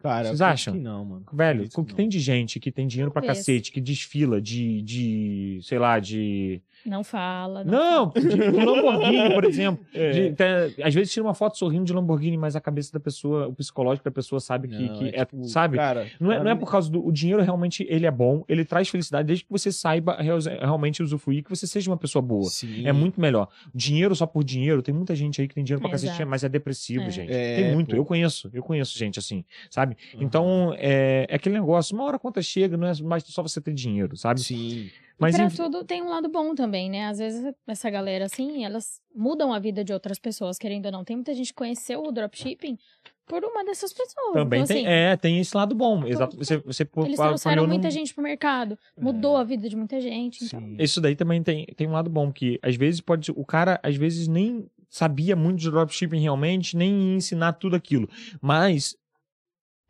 Cara, Vocês acham? que não, mano. Velho, o que que não. tem de gente que tem dinheiro pra Talvez. cacete, que desfila de, de sei lá, de... Não fala. Não, de, de Lamborghini, por exemplo. É. De- tem- às vezes tira uma foto sorrindo de Lamborghini, mas a cabeça da pessoa, o psicológico da pessoa sabe que, Não, que é é, tipo, sabe? Cara, Não é, não é por causa do o dinheiro, realmente ele é bom, ele traz felicidade, desde que você saiba real- realmente usufruir, que você seja uma pessoa boa. Sim. É muito melhor. Dinheiro só por dinheiro, tem muita gente aí que tem dinheiro pra É, cacete, exato. mas é depressivo, É. gente. É, tem muito, pô. eu conheço, eu conheço gente assim, sabe? Uhum. Então, é, é aquele negócio, uma hora a conta chega, não é mais só você ter dinheiro, sabe? Sim. Mas pra tudo tem um lado bom também, né? Às vezes essa galera, assim, elas mudam a vida de outras pessoas, querendo ou não. Tem muita gente que conheceu o dropshipping por uma dessas pessoas. também então, tem, assim, é, tem esse lado bom. Exato. Você, você Eles trouxeram muita num- gente pro mercado, mudou a vida de muita gente. Então. Isso daí também tem, tem um lado bom, que às vezes pode. O cara, às vezes, nem sabia muito de dropshipping realmente, nem ensinar tudo aquilo. Mas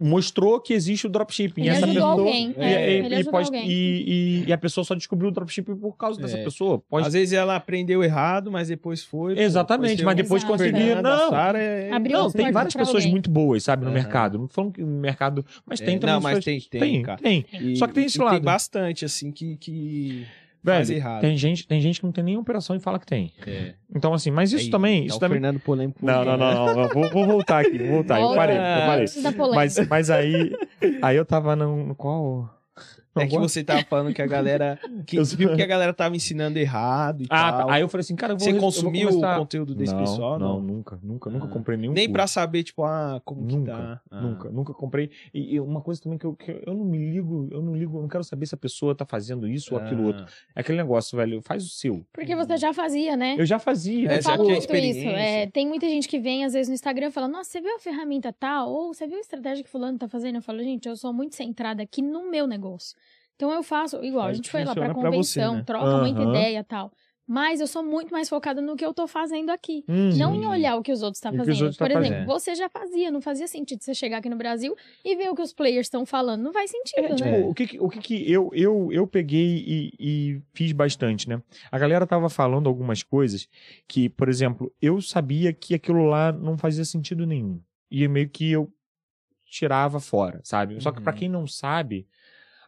mostrou que existe o dropshipping. Ele E essa pessoa, alguém, E, é, e- ele e pode- alguém. e- e- e a pessoa só descobriu o dropshipping por causa dessa É. pessoa. Pode... Às vezes ela aprendeu errado, mas depois foi. Exatamente, mas depois Exato. conseguiu. Fernanda, Não, é... Abriu não tem várias pessoas alguém. muito boas, sabe, no mercado. Não falando que no mercado. Mas É, tem também. não, mas pessoas- tem, tem, cara. tem. E- Só que tem esse lado. Tem bastante, assim, que, que Velho, errado. tem gente, tem gente que não tem nenhuma operação e fala que tem. É. Então, assim, mas isso Aí, também. tá Isso o também. Fernando polêmico. Não, não, não, não, não. Vou, vou voltar aqui, vou voltar. Eu parei, eu parei. Mas, mas aí, aí eu tava no qual? É que você tava falando que a galera. Que Eu- viu que a galera tava ensinando errado e Ah, tal. tá. aí eu falei assim, cara, eu vou Você eu vou consumiu começar- o conteúdo desse não, pessoal? Não, Não. nunca, nunca, nunca Ah. comprei nenhum. Nem curso. pra saber, tipo, ah, como Nunca, que tá. Ah. Nunca, nunca comprei. E, e uma coisa também que eu, que eu não me ligo, eu não ligo, eu não quero saber se a pessoa tá fazendo isso ou aquilo Ah. outro. É aquele negócio, velho, faz o seu. Porque você já fazia, né? Eu já fazia. É, Eu já falo tinha muito isso. experiência. É, tem muita gente que vem, às vezes, no Instagram e fala, nossa, você viu a ferramenta tal? Ou você viu a estratégia que fulano tá fazendo? Eu falo, gente, eu sou muito centrada aqui no meu negócio. Então eu faço, igual, a gente foi lá pra funciona pra você, convenção, né? troca muita Aham. ideia e tal. Mas eu sou muito mais focada no que eu tô fazendo aqui. Uhum. Não em olhar o que os outros estão os fazendo. outros tá Por exemplo, fazendo. você já fazia, não fazia sentido você chegar aqui no Brasil e ver o que os players estão falando. Não faz sentido, É, tipo, né? o que, o que, que eu, eu, eu peguei e, e fiz bastante, né? A galera tava falando algumas coisas que, por exemplo, eu sabia que aquilo lá não fazia sentido nenhum. E meio que eu tirava fora, sabe? Só que pra Uhum. quem não sabe,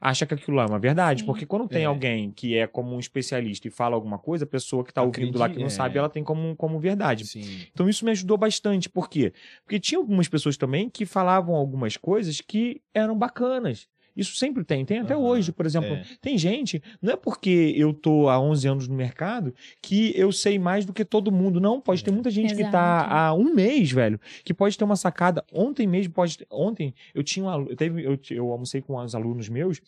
acha que aquilo lá é uma verdade. Sim. Porque quando tem É. alguém que é como um especialista e fala alguma coisa, a pessoa que tá ouvindo lá que não Acredita, sabe, é. ela tem como, como verdade. Sim. Então isso me ajudou bastante. Por quê? Porque tinha algumas pessoas também que falavam algumas coisas que eram bacanas. Isso sempre tem, tem até Aham, hoje, por exemplo. é. Tem gente, não é porque eu tô há 11 anos no mercado que eu sei mais do que todo mundo. Não, pode ter muita gente que tá Exato. há um mês, velho, que pode ter uma sacada. Ontem mesmo, pode ter- ontem eu tinha um aluno, eu, teve, eu, eu almocei com os alunos meus,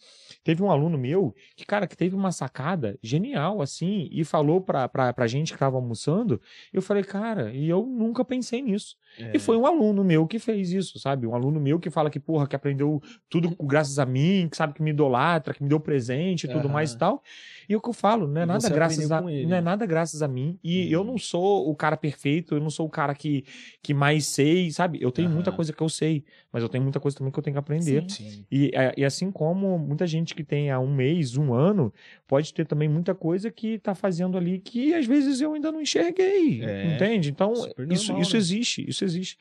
teve um aluno meu que, cara, que teve uma sacada genial, assim, e falou pra, pra, pra gente que tava almoçando, eu falei, cara, e eu nunca pensei nisso. É. E foi um aluno meu que fez isso, sabe? Um aluno meu que fala que, porra, que aprendeu tudo graças a mim, que sabe que me idolatra, que me deu presente e tudo Aham. mais e tal. E o que eu falo, não é nada graças a não é nada graças a mim. E eu Uhum. não sou o cara perfeito, eu não sou o cara que, que mais sei, sabe? Eu tenho muita Aham. coisa que eu sei, mas eu tenho muita coisa também que eu tenho que aprender. Sim. Sim. E, é, e assim como muita gente que tem há um mês, um ano, pode ter também muita coisa que tá fazendo ali que às vezes eu ainda não enxerguei. É, entende? Então, super isso, normal, isso né? existe, isso existe.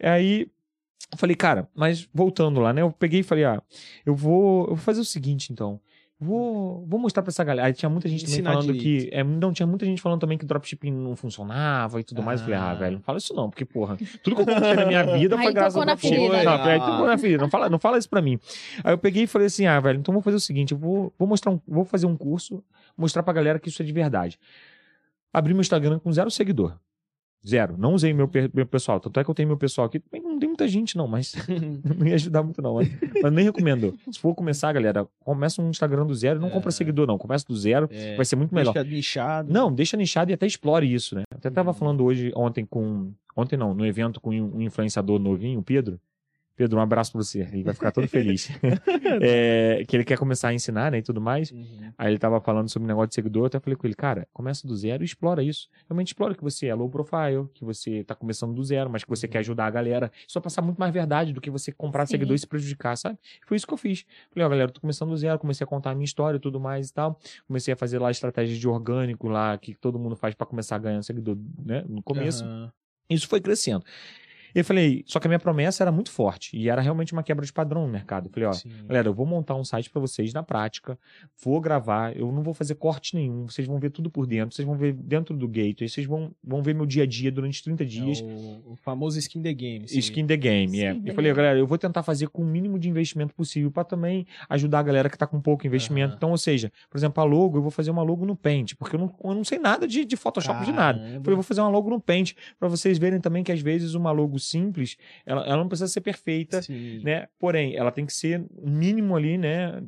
Aí eu falei, cara, mas voltando lá, né? Eu peguei e falei, ah, eu vou, eu vou fazer o seguinte, então. Vou, vou mostrar pra essa galera. Aí tinha muita gente também Ensinar falando direito. que. É, não, tinha muita gente falando também que dropshipping não funcionava e tudo mais. Eu falei, ah, Ah. velho, não fala isso não, porque, porra, tudo que eu conquistei na minha vida foi graças tocou dropshipping. ferida. Não, Ah. tocou na ferida. Não fala, não fala isso pra mim. Aí eu peguei e falei assim, ah, velho, então vou fazer o seguinte, eu vou, vou mostrar um, vou fazer um curso, mostrar pra galera que isso é de verdade. Abri meu Instagram com zero seguidor. Zero. Não usei meu, meu pessoal. Tanto é que eu tenho meu pessoal aqui. Não tem muita gente, não, mas não ia ajudar muito, não. Mas, mas nem recomendo. Se for começar, galera, começa um Instagram do zero não É. compra seguidor, não. Começa do zero, É. vai ser muito melhor. Deixa nichado. Não, deixa nichado e até explore isso, né? Até tava Uhum. falando hoje, ontem com. Ontem não, no evento com um influenciador novinho, o Pedro. Pedro, um abraço pra você. Ele vai ficar todo feliz. É, que ele quer começar a ensinar, né? E tudo mais. Uhum. Aí ele tava falando sobre o negócio de seguidor, eu até falei com ele, cara, começa do zero e explora isso. Realmente explora que você é low profile, que você tá começando do zero, mas que você quer ajudar a galera. Vai passar muito mais verdade do que você comprar Sim. seguidor e se prejudicar, sabe? Foi isso que eu fiz. Falei, ó, galera, eu tô começando do zero, comecei a contar a minha história e tudo mais e tal. Comecei a fazer lá estratégias de orgânico lá, que todo mundo faz pra começar a ganhar seguidor, né? No começo. Aham. Isso foi crescendo. E eu falei, só que a minha promessa era muito forte e era realmente uma quebra de padrão no mercado. Eu falei, ó, Sim. Galera, eu vou montar um site pra vocês na prática, vou gravar, eu não vou fazer corte nenhum, vocês vão ver tudo por dentro, vocês vão ver dentro do gateway, vocês vão, vão ver meu dia a dia durante 30 dias. É o, o famoso skin the game. sim. Skin the game, é. Sim, Eu the falei, galera, eu vou tentar fazer com o mínimo de investimento possível pra também ajudar a galera que tá com pouco investimento. Aham. Então, ou seja, por exemplo, a logo, eu vou fazer uma logo no Paint, porque eu não, eu não sei nada de, de Photoshop, de nada. Caramba. Eu falei, eu vou fazer uma logo no Paint, pra vocês verem também que às vezes uma logo simples, ela, ela não precisa ser perfeita, Sim. né? Porém, ela tem que ser mínimo ali, né?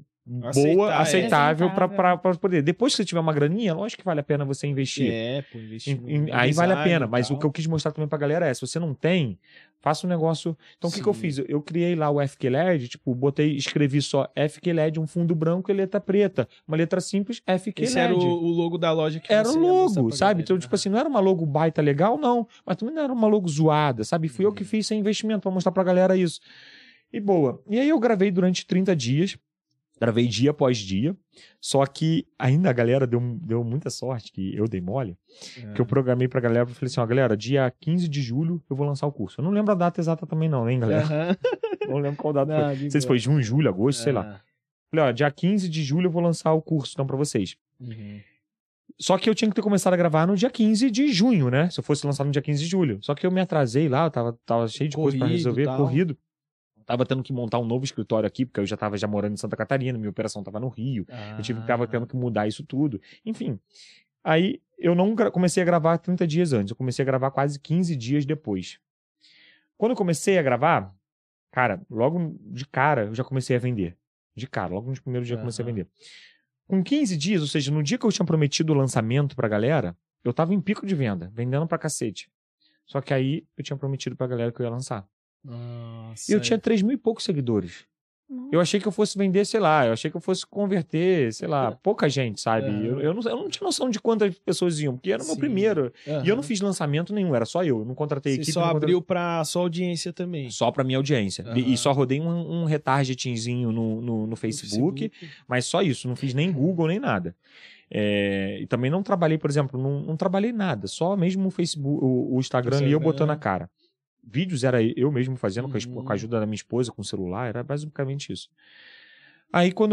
Boa, é. aceitável pra Aceitável. para poder. Depois que você tiver uma graninha, lógico que vale a pena você investir. É, pô, investir Em- em- aí vale a pena, mas o que eu quis mostrar também pra galera é: se você não tem, faça um negócio. Então, o que, que eu fiz? Eu, criei lá o FQLED, tipo, botei, escrevi só FQLED, um fundo branco e letra preta. Uma letra simples, FQLED. Esse era o, o logo da loja que Era você o logo, sabe? galera. Então, tipo assim, não era uma logo baita legal, não. Mas também não era uma logo zoada, sabe? Fui eu que Uhum. fiz sem investimento pra mostrar pra galera isso. E boa. E aí eu gravei durante 30 dias. Gravei dia após dia. Só que ainda a galera deu, deu muita sorte, que eu dei mole. É. Que eu programei pra galera, eu falei assim, ó, galera, dia 15 de julho eu vou lançar o curso. Eu não lembro a data exata também não, hein, galera? Aham. Não lembro qual data foi. Não, de Não sei se foi junho, julho, agosto, sei lá. Ah. Falei, ó, dia 15 de julho eu vou lançar o curso, então, pra vocês. Uhum. Só que eu tinha que ter começado a gravar no dia 15 de junho, né? Se eu fosse lançar no dia 15 de julho. Só que eu me atrasei lá, eu tava, tava cheio de coisa pra Corrido, resolver, tal. corrido. Tava tendo que montar um novo escritório aqui, porque eu já tava já morando em Santa Catarina, minha operação tava no Rio. Eu tive, tava Ah. tendo que mudar isso tudo. Enfim. Aí eu não comecei a gravar 30 dias antes, eu comecei a gravar quase 15 dias depois. Quando eu comecei a gravar, cara, logo de cara eu já comecei a vender. De cara, logo nos primeiros dias eu comecei a vender. Com 15 dias, ou seja, no dia que eu tinha prometido o lançamento pra galera, eu tava em pico de venda, vendendo pra cacete. Só que aí eu tinha prometido pra galera que eu ia lançar. Nossa, E eu tinha 3 mil e poucos seguidores. Eu achei que eu fosse vender, sei lá, eu achei que eu fosse converter, sei lá, pouca gente, sabe? Eu, eu, não, eu não tinha noção de quantas pessoas iam, porque era o meu Sim. primeiro. E eu não fiz lançamento nenhum, era só eu. Eu não contratei Você equipe. só abriu pra sua audiência também. Só pra minha audiência. E- Aham. E só rodei um, um retargetingzinho no, no, no Facebook, mas só isso. Não fiz nem Google, nem nada. É, e também não trabalhei, por exemplo, não, não trabalhei nada. Só mesmo o Facebook, o, o Instagram ali, eu botando a cara. Vídeos era eu mesmo fazendo, com, a, Uhum. com a ajuda da minha esposa, com o celular, era basicamente isso. Aí, quando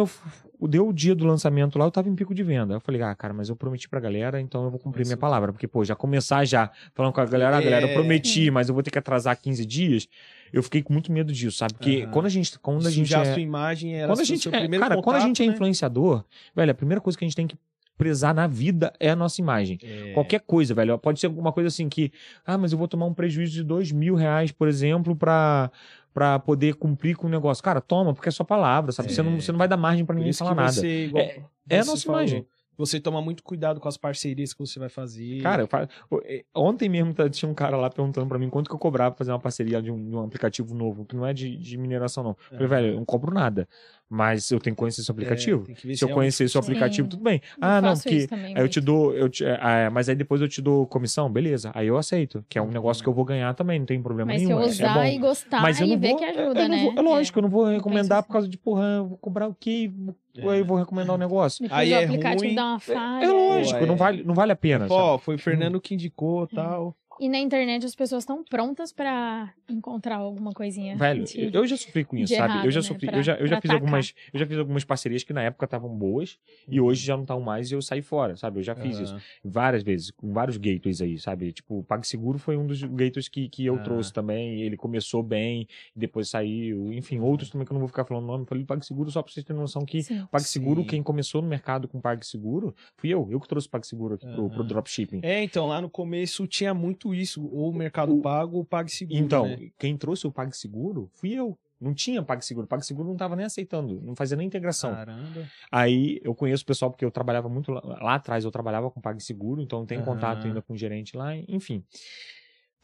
eu deu o dia do lançamento lá, eu tava em pico de venda. Eu falei, ah, cara, mas eu prometi pra galera, então eu vou cumprir minha palavra. Porque, pô, já começar já falando com a galera, ah, galera, eu É. prometi, mas eu vou ter que atrasar 15 dias. Eu fiquei com muito medo disso, sabe? Porque Aham. quando a gente, quando a gente já é, a sua imagem era quando a seu- gente é, cara, quando a contato, gente é né? influenciador, velho, a primeira coisa que a gente tem que prezar na vida é a nossa imagem. É. Qualquer coisa, velho. Pode ser alguma coisa assim que, ah, mas eu vou tomar um prejuízo de dois mil reais, por exemplo, pra, pra poder cumprir com o negócio. Cara, toma, porque é sua palavra, sabe? Você, É. não, você não vai dar margem pra Por ninguém falar nada. você, igual É- é a você nossa falou, imagem. Você toma muito cuidado com as parcerias que você vai fazer. Cara, eu fa- o- eh, ontem mesmo tá- tinha um cara lá perguntando pra mim quanto que eu cobrava pra fazer uma parceria de um, de um aplicativo novo, que não é de, de mineração, não. Eu falei, velho, eu não cobro nada. Mas eu tenho que conhecer seu aplicativo. É, que ver Se eu é um- conhecer seu Sim. aplicativo, tudo bem. Eu Ah, não, porque também Aí eu te dou, eu te- ah, mas aí depois eu te dou comissão, beleza. Aí eu aceito, que é um Uhum. negócio que eu vou ganhar também, não tem problema Mas se nenhum. eu é- usar é e gostar Mas eu e não ver vou, que eu- ajuda, eu né? vou- é lógico, eu não vou recomendar penso por causa de, porra, eu vou cobrar o quê? É. Aí eu vou recomendar um negócio. Depois Aí o é aplicativo ruim. dá uma falha. É lógico, Pô, é- não, vale, não vale a pena. sabe? Ó, foi o Fernando que indicou tal. E na internet as pessoas estão prontas pra encontrar alguma coisinha. Velho, de- eu, já sofri com isso, sabe? errado, eu já né? sofri, Pra- eu já, eu já fiz atacar. algumas, eu já fiz algumas parcerias que na época estavam boas e hoje já não estão mais e eu saí fora, sabe? Eu já fiz isso Aham. várias vezes, com vários gateways aí, sabe? Tipo, o PagSeguro foi um dos gateways que, que eu Ah. trouxe também, ele começou bem, depois saiu, enfim, outros também que eu não vou ficar falando nome, eu falei PagSeguro só pra vocês terem noção que Sim. o PagSeguro, Sim. quem começou no mercado com PagSeguro, fui eu, eu que trouxe o PagSeguro aqui pro, pro Aham. dropshipping. É, então, lá no começo tinha muito isso. Ou o Mercado O- Pago ou PagSeguro. Então, né? quem trouxe o PagSeguro fui eu. Não tinha PagSeguro. PagSeguro não tava nem aceitando, não fazia nem integração. Caramba. Aí eu conheço o pessoal porque eu trabalhava muito lá, lá atrás, eu trabalhava com PagSeguro, então tem Aham. contato ainda com o gerente lá, enfim.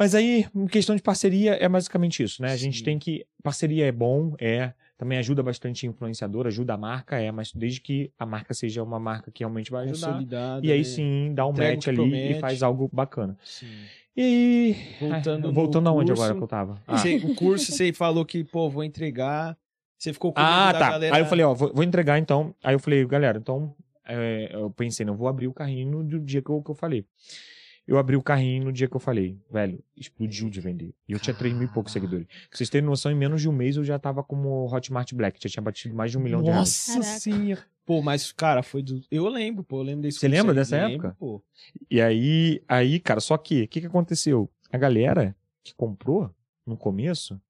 Mas aí, em questão de parceria, é basicamente isso, né? A gente Sim. tem que. Parceria é bom, é. Também ajuda bastante influenciador, ajuda a marca, é, mas desde que a marca seja uma marca que realmente vai ajudar. E aí né? sim, dá um match ali promete. e faz algo bacana. Sim. E aí. Voltando no voltando aonde curso, agora que eu tava? Ah. Você- o curso, você falou que, pô, vou entregar. Você ficou com Ah, tá. galera... Aí eu falei, ó, vou, vou entregar então. Aí eu falei, galera, então. é, eu pensei, não vou abrir o carrinho no dia que eu, que eu falei. Eu abri o carrinho no dia que eu falei, velho, explodiu de vender. E eu tinha 3 mil e poucos seguidores. Pra vocês terem noção, em menos de um mês eu já tava como Hotmart Black, já tinha batido mais de um milhão de reais. Nossa senhora. Pô, mas, cara, foi do... Eu lembro, pô, eu lembro desse Você lembra dessa lembro, época? Pô. E aí, aí, cara, só que, o que, que aconteceu? A galera que comprou no começo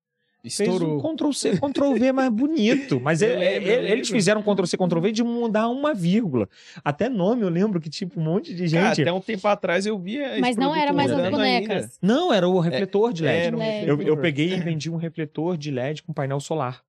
fez Estourou. um Ctrl-C, Ctrl-V mais bonito. Mas Eu é- lembro, é- eu eles lembro. fizeram um Ctrl-C, Ctrl-V de mudar uma vírgula. Até nome eu lembro que, tipo, um monte de Cara, gente... até um tempo atrás eu via Mas não era mais as bonecas. ainda. Não, era o refletor de LED. Um LED. Eu, eu peguei e vendi um refletor de LED com painel solar.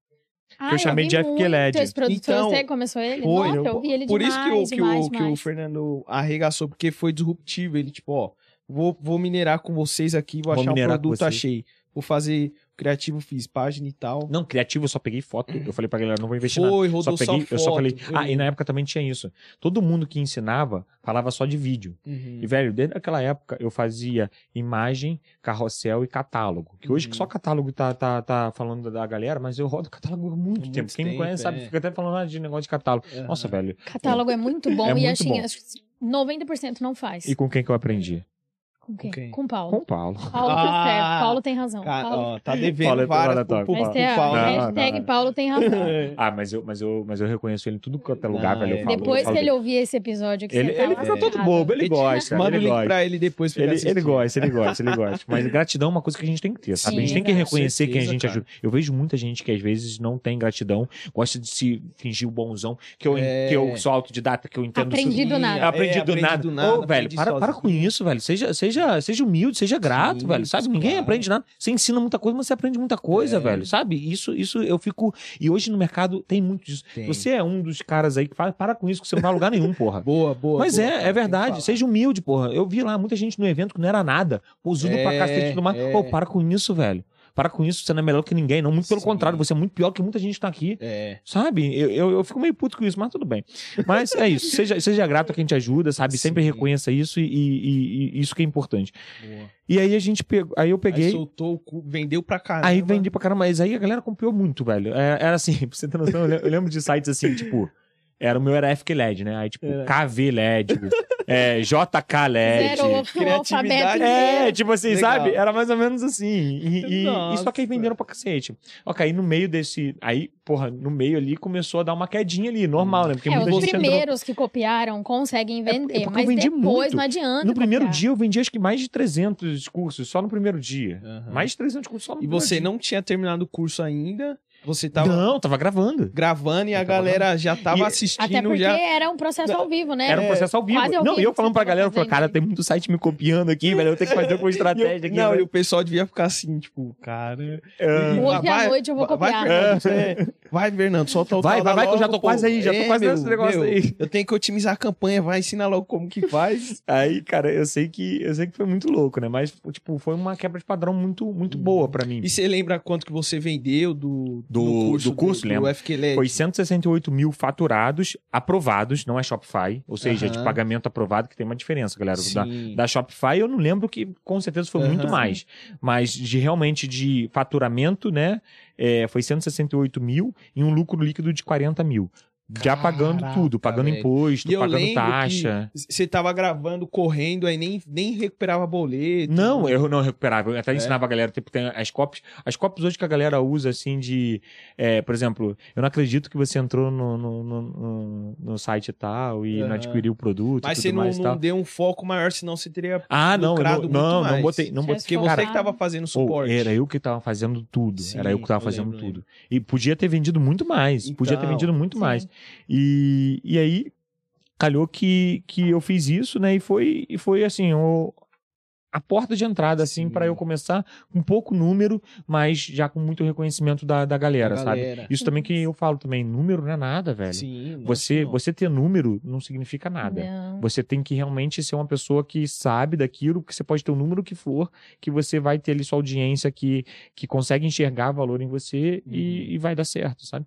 Ah, eu chamei de FQ muito LED. Esse produto Então, foi você começou ele? foi, Nossa, eu- eu vi ele Por demais, isso que, o, que, demais, o, que o. Fernando arregaçou, porque foi disruptivo. Ele, tipo, ó, vou, vou minerar com vocês aqui, vou, Vou achar com produto, achei. Vou fazer criativo, fiz página e tal. Não, criativo, eu só peguei foto. Eu falei pra galera, não vou investir nada. Foi, Só rodou só, peguei, eu só foto, falei. eu Ah, e na época também tinha isso. Todo mundo que ensinava falava só de vídeo. Uhum. E, velho, desde aquela época eu fazia imagem, carrossel e catálogo. Que hoje Uhum. que só catálogo tá, tá, tá falando da galera, mas eu rodo catálogo há muito muito tempo. Quem me tempo, conhece sabe, é. fica até falando ah, de negócio de catálogo. Aham. Nossa, velho. Catálogo é muito bom É e muito assim, bom. acho que 90% não faz. E com quem que eu aprendi? Com quem? Com quem? Com o Paulo. Com o Paulo. Paulo tá Ah! certo. Paulo tem razão. Cara, Paulo... ó, tá devendo Paulo é várias Paulo é pro, pro, Vai top. ter a Paulo. Não, hashtag não. Paulo tem razão. Ah, mas eu, mas eu, mas eu reconheço ele em tudo quanto é lugar, Não, velho. Eu é. falo, Depois que ele ouvir esse episódio que Ele, você tá ele lá fica todo bobo, ele Ele- gosta. Manda o ele link gosta. pra ele depois pra Ele, ele gosta, ele gosta, ele gosta. Mas gratidão é uma coisa que a gente tem que ter, sabe? a gente Sim, tem que reconhecer quem a Certeza, gente ajuda. Eu vejo muita gente que às vezes não tem gratidão, gosta de se fingir o bonzão, que eu, É. que eu sou autodidata, que eu entendo Aprendi do nada. É, aprendi, É, do, nada. Ô, velho, para, para com isso, velho. Seja, seja, seja humilde, seja grato, Sim, velho. Sabe? Ninguém claro. aprende nada. Você ensina muita coisa, mas você aprende muita coisa, É. velho. Sabe? Isso, isso eu fico. E hoje no mercado tem muito disso. Tem. Você é um dos caras aí que fala, para com isso, que você não vai a lugar nenhum, porra. Boa, boa. Mas boa, é, cara, é verdade. Seja humilde, porra. Eu vi lá muita gente no evento que não era nada. Pra É, cacete e tudo mais. é. Pô, para com isso, velho. Para com isso, você não é melhor que ninguém. Não, muito pelo Sim. contrário, você é muito pior que muita gente que tá aqui. É. Sabe? Eu, eu, eu fico meio puto com isso, mas tudo bem. Mas é isso. Seja, seja grato a quem te ajuda, sabe? Sempre Sim. reconheça isso e, e- e isso que é importante. Boa. E aí a gente pegou. Aí eu peguei. Aí soltou o cu, vendeu pra caramba. Aí vendi pra caramba, mas aí a galera comprou muito, velho. É, Era assim, pra você ter noção, eu lembro de sites assim, tipo. Era o meu era FQ LED, né? Aí, tipo, Era. KV LED, é, JK LED. Zero criatividade. alfabeto É, tipo assim, Legal. sabe? Era mais ou menos assim. E, e, e só que aí venderam pra cacete. Ok, aí no meio desse. Aí, porra, no meio ali começou a dar uma quedinha ali, normal, né? Porque É, muita os gente entrou. primeiros que copiaram conseguem vender, é porque eu mas vendi depois muito. não adianta. No primeiro copiar. dia eu vendi acho que mais de 300 cursos, só no primeiro dia. Aham. Mais de 300 cursos só no E primeiro você dia. não tinha terminado o curso ainda. Você tava Não, tava gravando. gravando e a Eu galera já tava E- assistindo Até porque já. era um processo ao vivo, né? Era um processo ao vivo. quase ao não, e vivo eu falando pra galera, eu falei, cara, tem muito site me copiando aqui, velho. Eu tenho que fazer alguma estratégia aqui. não, velho. e o pessoal devia ficar assim, tipo, cara. Ah. Hoje à noite eu vou vai, copiar. Fernando, é, vai, Fernando, solta o Vai, vai, vai, que eu já tô quase aí, já tô quase meu, nesse negócio aí. Eu tenho que otimizar a campanha, vai, ensina logo como que faz. Aí, cara, eu sei que eu sei que foi muito louco, né? Mas, tipo, foi uma quebra de padrão muito, muito boa pra mim. E você lembra quanto que você vendeu do, Do- curso, do curso, do, do FQ LED? Foi 168 mil faturados, aprovados, não é Shopify, ou seja, é de pagamento aprovado, que tem uma diferença, galera. Da, da Shopify eu não lembro que com certeza foi muito mais. Mas de realmente de faturamento, né? é, foi 168 mil e um lucro líquido de 40 mil. Já pagando tudo, pagando velho. imposto, pagando lembro taxa. você tava gravando, correndo, aí nem, nem recuperava boleto. Não, eu não recuperava. Eu até É? ensinava a galera, tipo, tem as copies. As copies hoje que a galera usa, assim, de. é, por exemplo, eu não acredito que você entrou no, no, no, no- site e tal e não Aham. adquiriu o produto. Mas você não, não deu um foco maior, senão você teria Ah, não, não, não, não botei. Não botei Porque Cara, você que tava fazendo suporte. era eu que tava fazendo tudo. Sim, era eu que tava eu fazendo lembro, tudo. E podia ter vendido muito mais. podia ter Então, vendido muito sim. mais. E, e aí, calhou que, que eu fiz isso, né? E foi, e foi assim, o, a porta de entrada, assim, Sim. para eu começar com pouco número, mas já com muito reconhecimento da, da galera, Da sabe? galera. Isso também que eu falo também, número não é nada, velho. Sim, Você, não. você ter número não significa nada. Não. Você tem que realmente ser uma pessoa que sabe daquilo, que você pode ter o número que for, que você vai ter ali sua audiência que, que consegue enxergar valor em você Uhum. e, e vai dar certo, sabe?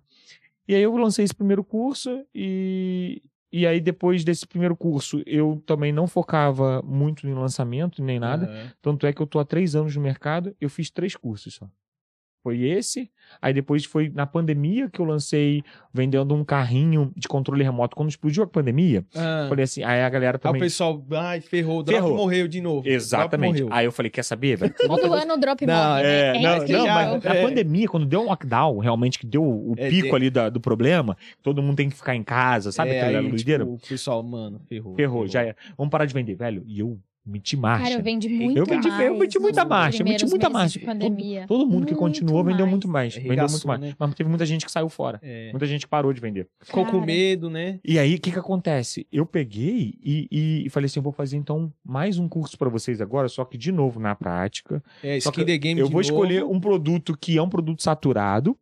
E aí eu lancei esse primeiro curso e, e aí depois desse primeiro curso eu também não focava muito em lançamento nem nada. Aham. Tanto é que eu tô há três anos no mercado, eu fiz três cursos só. Foi esse, aí depois foi na pandemia que eu lancei vendendo um carrinho de controle remoto. Quando explodiu a pandemia, Ah. falei assim, aí a galera Aí o também... pessoal, ai, ferrou, o drop Ferrou. morreu de novo. Exatamente. morreu. Aí eu falei, quer saber, velho? Todo ano o drop Não, morre, né? É, não, isso que não, já- mas na É. pandemia, quando deu um lockdown, realmente, que deu o É, pico de- ali da- do problema, todo mundo tem que ficar em casa, sabe É, aquela aí, tipo, o pessoal, mano, ferrou. Ferrou, já era. Vamos parar de vender, velho. E eu meti marcha. Cara, eu vendi muito Eu vendi- mais. eu vendi muita marcha, eu meti primeiros muita marcha. pandemia. Todo mundo que Muito continuou vendeu mais. muito mais. vendeu muito mais. né? Mas teve muita gente que saiu fora. É. Muita gente que parou de vender. Ficou com Cara. medo, né? E aí, o que que acontece? Eu peguei e, e- falei assim, eu vou fazer então mais um curso pra vocês agora, só que de novo na prática. É, Só skin que the game eu de vou novo. escolher um produto que é um produto saturado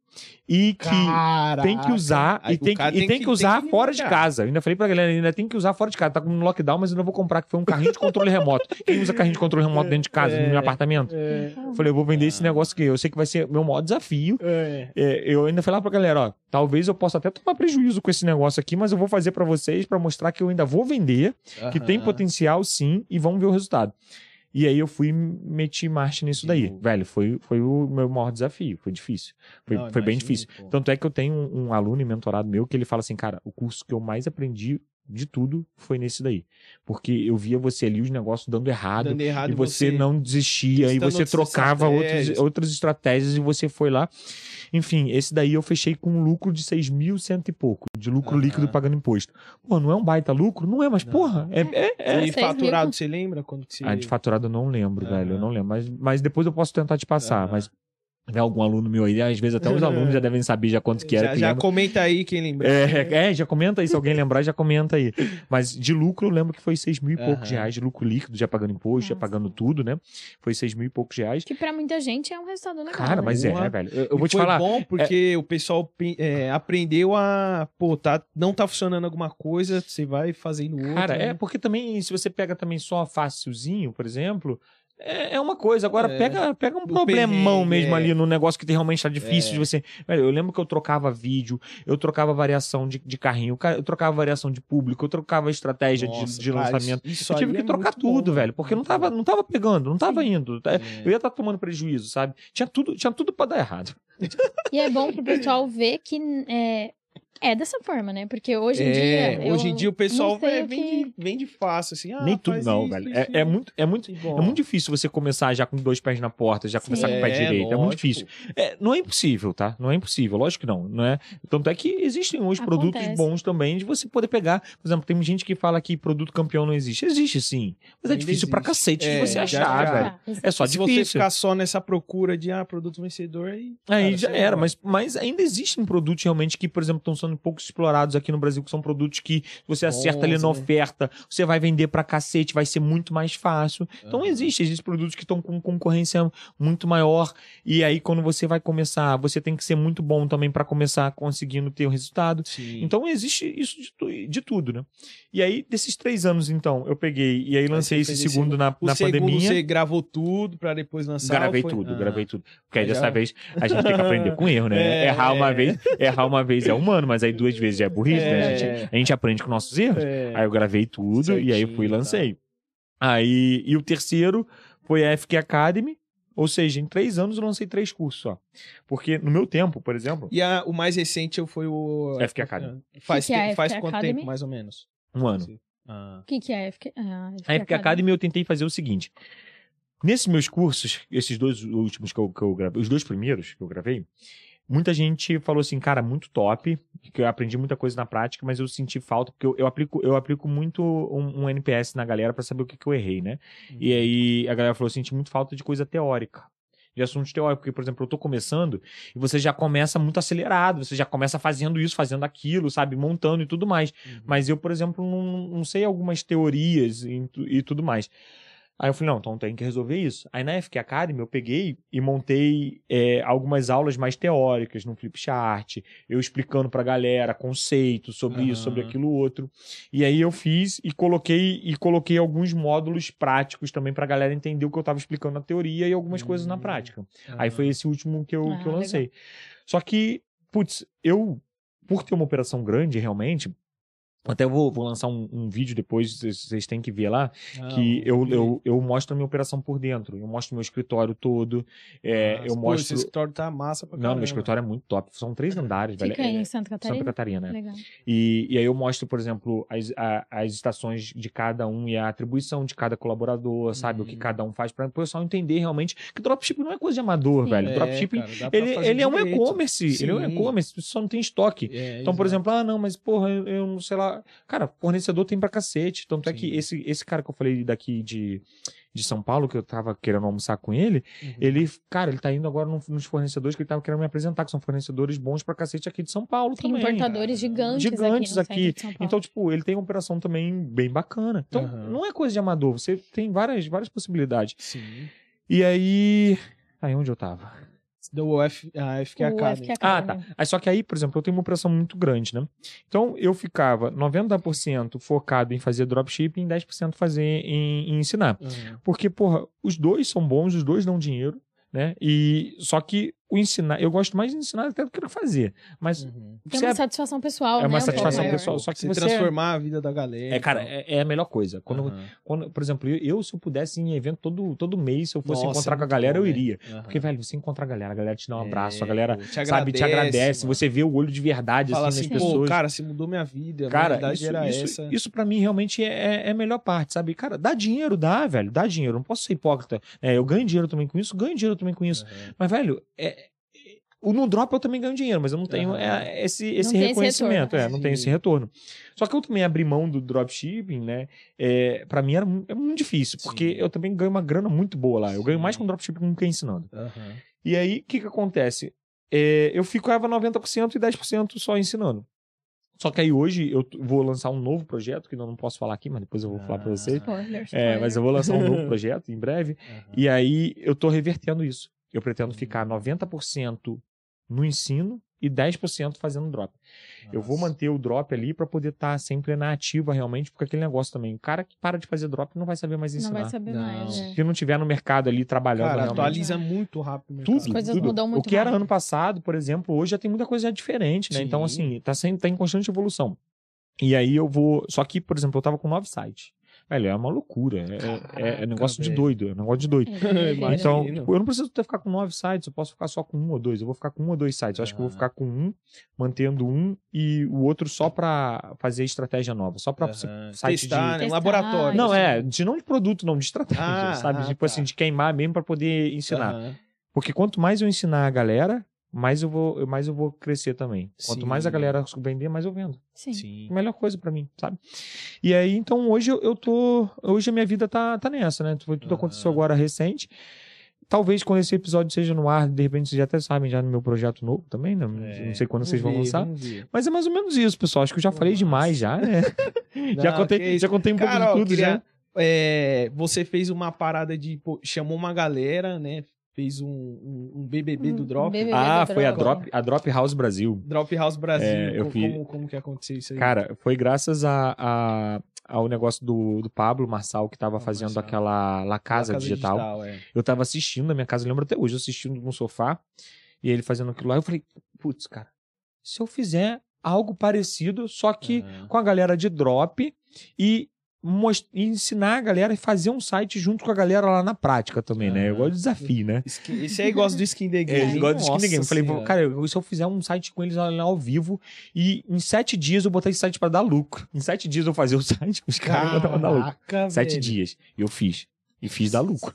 e que Caraca. tem que usar Aí e tem que, e tem que usar tem que fora de casa. Eu ainda falei pra galera, ainda tem que usar fora de casa. Tá com um lockdown, mas eu não vou comprar, que foi um carrinho de controle remoto. Quem usa carrinho de controle remoto dentro de casa, no meu apartamento? É, Eu Falei, eu vou vender esse negócio aqui. Eu sei que vai ser meu maior desafio. é. É, eu ainda falei lá pra galera, ó, talvez eu possa até tomar prejuízo com esse negócio aqui, mas eu vou fazer pra vocês pra mostrar que eu ainda vou vender, que tem potencial sim, e vamos ver o resultado. E aí eu fui meti marcha nisso daí. Boa. Velho, foi, foi o meu maior desafio, foi difícil. Foi, Não, foi bem difícil. pô. Tanto é que eu tenho um, um aluno e mentorado meu que ele fala assim, cara, o curso que eu mais aprendi de tudo foi nesse daí. Porque eu via você ali, os negócios dando errado, Dando errado e você, não desistia, e você trocava outras, estratégias. outras estratégias e você foi lá. Enfim, esse daí eu fechei com um lucro de 6 mil cento e pouco, de lucro líquido pagando imposto. Pô, não é um baita lucro? Não é, mas Não. porra, é, é, é. E faturado, você lembra quando que você... Ah, de faturado eu não lembro, velho, eu não lembro. Mas, mas depois eu posso tentar te passar, mas... Né, algum aluno meu aí, às vezes até os alunos já devem saber já quanto que era. já, já lembra. comenta aí quem lembra. É, é, já comenta aí, se alguém lembrar, já comenta aí. Mas de lucro, eu lembro que foi 6 mil e poucos Aham. reais de lucro líquido, já pagando imposto, já Nossa. pagando tudo, né? Foi 6 mil e poucos reais. Que pra muita gente é um resultado legal. Cara, né? mas é, velho. Eu, eu vou te foi falar. bom porque o pessoal pe- é, aprendeu a, pô, tá, não tá funcionando alguma coisa, você vai fazendo outra. Cara, né? é porque também, se você pega também só fácilzinho, por exemplo, é, é uma coisa. Agora, É. pega, pega um O problemão mesmo é. ali no negócio que realmente tá difícil É. de você. Velho, eu lembro que eu trocava vídeo, eu trocava variação de, de carrinho, ca- eu trocava variação de público, eu trocava estratégia de- Nossa, de, cara, lançamento. isso- isso eu tive que é trocar muito bom, tudo, velho, porque não tava, não tava pegando, não tava indo. tá? É. Eu ia estar tomando prejuízo, sabe? Tinha tudo, tinha tudo pra dar errado. E é bom pro pessoal ver que é, é dessa forma, né? Porque hoje em É, dia. hoje em dia o pessoal sei é, o que- vende, vende fácil, assim. Ah, Nem tudo, não, isso, velho. isso, É, é muito, é muito, bom. é muito difícil você começar já com dois pés na porta, já começar com o pé É, direito. É muito difícil. É, não é impossível, tá? Não é impossível, lógico que não. não é... Tanto é que existem hoje produtos Acontece. bons também de você poder pegar. Por exemplo, tem gente que fala que produto campeão não existe. Existe sim. Mas é Ainda difícil pra existe. cacete É, de você já- achar, já- velho. É só Se você difícil. ficar só nessa procura de ah, produto vencedor, aí. Aí cara, já você era, mas, mas ainda existem produtos realmente que, por exemplo, estão sendo pouco explorados aqui no Brasil, que são produtos que você acerta ali na oferta, você vai vender pra cacete, vai ser muito mais fácil. Então existe, existem produtos que estão com concorrência muito maior. E aí, quando você vai começar, você tem que ser muito bom também pra começar conseguindo ter o resultado. Sim. Então existe isso de, tu- de tudo, né? E aí, desses três anos, então, eu peguei e aí lancei esse segundo na, na segundo pandemia. você gravou tudo pra depois lançar? Gravei foi- tudo, Ah. gravei tudo. Porque aí dessa vez a gente tem que aprender com erro, né? É, errar uma é. vez, errar uma vez é humano, mas aí duas vezes já é burrice, né? A É. gente, a gente aprende com nossos erros. É. Aí eu gravei tudo e aí eu fui e Certinho, tá. lancei. Aí, e o terceiro foi a FQ Academy, ou seja, em três anos eu lancei três cursos só. Porque no meu tempo, por exemplo, E a- o mais recente foi o. FQ Academy. Faz, Que que é faz FQ quanto Academy? tempo, mais ou menos? um ano. Ah. O que, que é a FK, ah, A FQ Academy eu tentei fazer o seguinte. Nesses meus cursos, esses dois últimos que eu, que eu gravei, os dois primeiros que eu gravei, muita gente falou assim, cara, muito top, que eu aprendi muita coisa na prática, mas eu senti falta, porque eu, eu aplico, eu aplico muito um, um NPS na galera pra saber o que, que eu errei, né? E aí a galera falou, senti muito falta de coisa teórica. De assuntos teóricos, porque, por exemplo, eu tô começando e você já começa muito acelerado, você já começa fazendo isso, fazendo aquilo, sabe? Montando e tudo mais. Uhum. Mas eu, por exemplo, não, não sei algumas teorias e, e tudo mais. Aí eu falei, não, então tem que resolver isso. Aí na FQ Academy eu peguei e montei é, algumas aulas mais teóricas no Flipchart, eu explicando pra galera conceitos sobre isso, sobre aquilo outro. E aí eu fiz e coloquei e coloquei alguns módulos práticos também pra galera entender o que eu tava explicando na teoria e algumas coisas na Hum. prática. Aí foi esse último que eu, Ah, que eu legal. lancei. Só que, putz, eu, por ter uma operação grande realmente, até vou, vou lançar um, um vídeo depois, vocês têm que ver lá, Ah, que eu, eu, eu mostro a minha operação por dentro. Eu mostro meu escritório todo. é, eu Pô, mostro. esse escritório tá massa pra Não, caramba. meu escritório é muito top. São três andares, velho. Fica É- em Santa Catarina? Santa Catarina, né? Legal. E, e aí eu mostro, por exemplo, as, a- as estações de cada um e a atribuição de cada colaborador, sabe? O que Uhum. cada um faz para o pessoal entender realmente que dropshipping não é coisa de amador, Sim. velho. É, dropshipping, cara, ele, ele é um e-commerce. Ele é um e-commerce, só não tem estoque. É, Então, por exato. exemplo, ah, não, mas porra, eu, eu não sei lá. Cara, fornecedor tem pra cacete. Tanto é Sim. que esse, esse cara que eu falei daqui de, de São Paulo, que eu tava querendo almoçar com ele, Uhum. ele, cara, ele tá indo agora nos fornecedores que ele tava querendo me apresentar, que são fornecedores bons pra cacete aqui de São Paulo Tem também. importadores gigantes, Gigantes aqui, no aqui. centro de São Paulo. Então, tipo, ele tem uma operação também bem bacana. Então, Aham. não é coisa de amador, você tem várias, várias possibilidades. Sim. E aí. Aí onde eu tava? Do F, a o Academy. FQ Ah, Academy. tá. Aí, só que aí, por exemplo, eu tenho uma operação muito grande, né? Então, eu ficava 90% focado em fazer dropshipping e 10% fazer em, em ensinar. Uhum. Porque, porra, os dois são bons, os dois dão dinheiro, né? E só que o ensinar, eu gosto mais de ensinar até do que fazer. Mas Uhum. Tem você uma é- satisfação pessoal, É né? uma um pouco satisfação maior. pessoal. Só que Você você- transformar a vida da galera. é, cara, é, é a melhor coisa. Quando, Aham. quando, por exemplo, eu, eu, se eu pudesse ir em evento todo, todo mês, se eu fosse Nossa, encontrar é com a galera, bom, eu né? iria. Aham. Porque, velho, você encontra a galera, a galera te dá um abraço, a É, galera, te sabe, te agradece, mano. você vê o olho de verdade, Fala assim, assim, nas pessoas. cara, você mudou minha vida. a Cara, verdade isso, era isso, essa. isso pra mim realmente é, é a melhor parte, sabe? Cara, dá dinheiro, dá, velho, dá dinheiro. Não posso ser hipócrita. É, eu ganho dinheiro também com isso, ganho dinheiro também com isso. Mas, velho, é, é- no drop eu também ganho dinheiro, mas eu não tenho é, esse, esse tem esse reconhecimento. retorno. é, não tenho esse retorno. Só que eu também abri mão do dropshipping, né? É, pra mim era é muito difícil, porque Sim. eu também ganho uma grana muito boa lá. Eu ganho Sim. mais com dropshipping do que ensinando. Aham. E aí, o que que acontece? É, eu ficava 90% e 10% só ensinando. Só que aí hoje eu vou lançar um novo projeto, que eu não posso falar aqui, mas depois eu vou falar pra Ah. vocês. Spoiler, É, spoiler. mas eu vou lançar um novo projeto em breve. Aham. E aí eu tô revertendo isso. Eu pretendo Hum. ficar 90% no ensino e e 10% fazendo drop. Eu vou Nossa. manter o drop ali pra poder estar sempre na ativa realmente, porque aquele negócio também, o cara que para de fazer drop não vai saber mais Não ensinar. vai saber Não. mais. é. Se não tiver no mercado ali trabalhando Cara, realmente. atualiza muito rápido. Tudo, coisas tudo. mudam muito O que era rápido. ano passado, por exemplo, hoje já tem muita coisa já diferente, né? Então, Sim. assim, tá, sem, tá em constante evolução. E aí eu vou. Só que, por exemplo, eu tava com nove sites. Velho, é uma loucura. É, é- é Caraca, negócio de doido. É negócio de doido. É. Então, tipo, eu não preciso ter ficar com nove sites, eu posso ficar só com um ou dois. Eu vou ficar com um ou dois sites. Eu acho que eu vou ficar com um, mantendo um, e o outro só pra fazer estratégia nova. Só pra Aham. site Testar, de. né? Um laboratório. Não, Isso. é, de não de produto, não, de estratégia, Ah, sabe? ah, tipo tá. assim, de queimar mesmo pra poder ensinar. Porque quanto mais eu ensinar a galera, mais eu vou, mais eu vou crescer também. Quanto Sim. mais a galera vender, mais eu vendo. Sim. Sim. Melhor coisa pra mim, sabe? E aí, então, hoje eu, eu tô. Hoje a minha vida tá, tá nessa, né? Tudo Aham. aconteceu agora recente. Talvez quando esse episódio seja no ar, de repente vocês já até sabem já no meu projeto novo também, né? É, Não sei quando vocês vão ver, lançar. vamos ver. Mas é mais ou menos isso, pessoal. Acho que eu já falei Nossa. demais já, né? já, Não, contei, que isso. já contei um pouco de tudo queria- já. é, você fez uma parada de. pô, chamou uma galera, né? Fez um, um, um BBB do Um Drop. BBB. Ah, do foi a Drop. Drop, a Drop House Brasil. Drop House Brasil. É, eu Co- fiz- como, como que aconteceu isso aí? Cara, foi graças a, a- ao negócio do, do Pablo Marçal, que tava Ah, fazendo Marçal. aquela La Casa, Digital. é. Eu tava assistindo na minha casa, eu lembro até hoje, eu assistindo no sofá, e ele fazendo aquilo lá. Eu falei, putz, cara, se eu fizer algo parecido, só que Aham. com a galera de drop e, ensinar a galera e fazer um site junto com a galera lá na prática também, né? Eu gosto de desafio, né? Skin- Esse aí gosta do Skin the É, Game. eles gostam de skin Nossa the game. Eu falei, Senhora. cara, eu- se eu fizer um site com eles lá ao vivo e em sete dias eu botar esse site pra dar lucro. Em sete dias eu fazer o site com os caras e pra dar lucro. Sete dias. E eu fiz. E fiz dar lucro.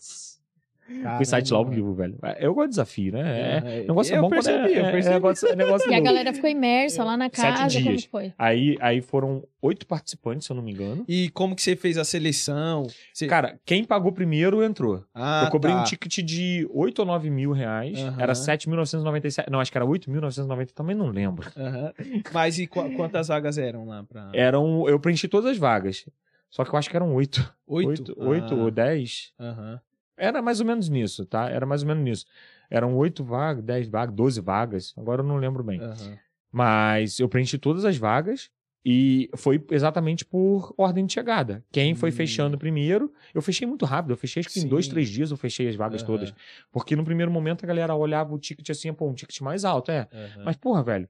Foi site lá ao Caramba, vivo, velho. Eu gosto de desafio, né? É, É, negócio eu bom quando percebi, é, eu é- percebi. É negócio, é negócio E a galera ficou imersa lá na Sete casa, como dias. que foi? Aí, aí foram oito participantes, se eu não me engano. E como que você fez a seleção? Você... Cara, quem pagou primeiro entrou. ah, eu cobrei tá. um ticket de 8 ou 9 mil reais. Aham. Era 7.997. Não, acho que era 8.990, também não lembro. Aham. Mas e qu- quantas vagas eram lá pra... Eram. Eu preenchi todas as vagas. Só que eu acho que eram oito. Oito? Oito, oito Ah, ou dez. Aham. Era mais ou menos nisso, tá? Era mais ou menos nisso. Eram oito vagas, dez vagas, doze vagas. Agora eu não lembro bem. aham. Mas eu preenchi todas as vagas e foi exatamente por ordem de chegada. Quem foi Hum. fechando primeiro, eu fechei muito rápido. Eu fechei acho que em Sim. dois, três dias eu fechei as vagas Aham. todas. Porque no primeiro momento a galera olhava o ticket assim, pô, um ticket mais alto, é. aham. Mas, porra, velho.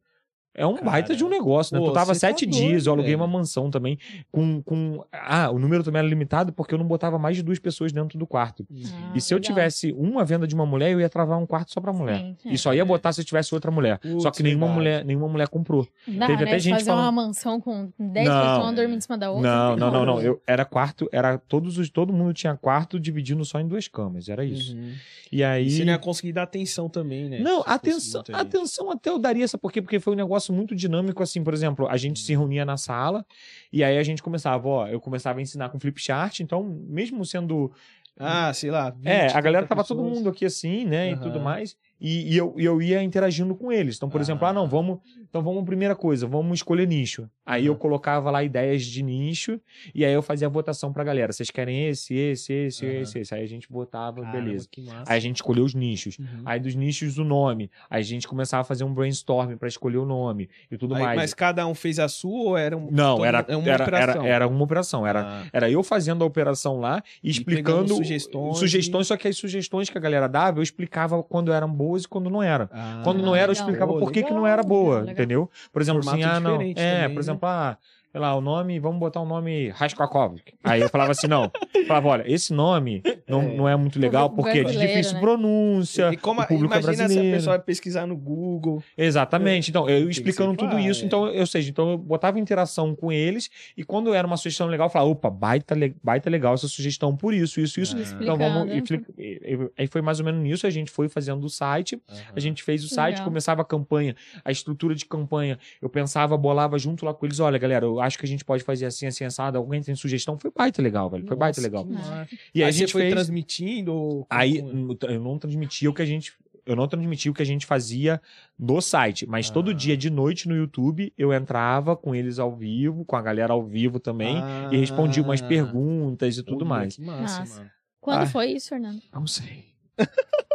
É um Cara, baita de um negócio, né? pô, tu tava tá sete doido, dias, eu aluguei velho. uma mansão também. Com, com. Ah, o número também era limitado porque eu não botava mais de duas pessoas dentro do quarto. Ah, e se eu legal. tivesse uma venda de uma mulher, eu ia travar um quarto só pra mulher. Sim, é. E só ia botar se eu tivesse outra mulher. Putz, só que nenhuma verdade. mulher, nenhuma mulher comprou. Dá, Teve né? até gente fazer uma falando- mansão com 10 Não. pessoas dormindo em cima da outra. Não, não, não, não. Eu, era quarto, era todos os. Todo mundo tinha quarto dividindo só em duas camas. Era isso. Uhum. E aí. E você não ia conseguir dar atenção também, né? Não, Se fosse atenção, atenção até eu daria, sabe por quê? Porque foi um negócio muito dinâmico, assim, por exemplo, a gente se reunia na sala e aí a gente começava, ó, eu começava a ensinar com flip chart, então, mesmo sendo. Ah, sei lá. 20, é, a galera 30 tava todo pessoas. mundo aqui assim, né, e Aham. tudo mais, e, e eu, eu ia interagindo com eles. Então, por exemplo, Ah. ah, não, vamos. Então, vamos, primeira coisa, vamos escolher nicho. Aí eu Aham. colocava lá ideias de nicho e aí eu fazia a votação pra galera. Vocês querem esse, esse, esse, Aham. esse, esse. Aí a gente botava, Caramba, beleza. Aí a gente escolheu os nichos. Uhum. Aí dos nichos o nome. Aí a gente começava a fazer um brainstorm pra escolher o nome e tudo Aí, mais. mas cada um fez a sua ou era um. Não, todo- era, é uma era, operação? era, era uma operação. Era, Ah, era eu fazendo a operação lá e E explicando sugestões sugestões, só que as sugestões que a galera dava, eu explicava quando eram boas e quando não era. ah, Quando não era, eu legal. explicava Pô, por que, que não legal, era boa, legal, legal. entendeu? Por exemplo, assim, Formato ah, não. É, também, por né? exemplo, ah, sei lá, o nome, vamos botar um nome Raskolkovski. Aí eu falava assim, não. Eu falava, olha, esse nome não É. não é muito legal porque é de brasileiro, difícil né? pronúncia. E como, o público é imagina se a brasileiro. pessoa vai pesquisar no Google. Exatamente. Então, eu que explicando tudo claro, isso, é. então, ou seja, então eu botava interação com eles e quando era uma sugestão legal, eu falava, opa, baita, le- baita legal essa sugestão por isso, isso, isso. Ah. Então vamos. Explicando. e e- e- Aí foi mais ou menos nisso, a gente foi fazendo o site, a gente fez o site, Legal. começava a campanha, a estrutura de campanha, eu pensava, bolava junto lá com eles, olha, galera, eu acho que a gente pode fazer assim, assim, assado, alguém tem sugestão, foi baita legal, velho, foi baita Nossa, legal. que massa. E aí, Aí a gente você foi fez... transmitindo? Aí como- eu não transmitia o que a gente. Eu não transmitia o que a gente fazia no site, mas Ah. todo dia de noite no YouTube eu entrava com eles ao vivo, com a galera ao vivo também, e respondia umas Ah, perguntas e tudo olha, mais. Que massa, Massa. mano. Quando Ah. foi isso, Fernando? Não sei.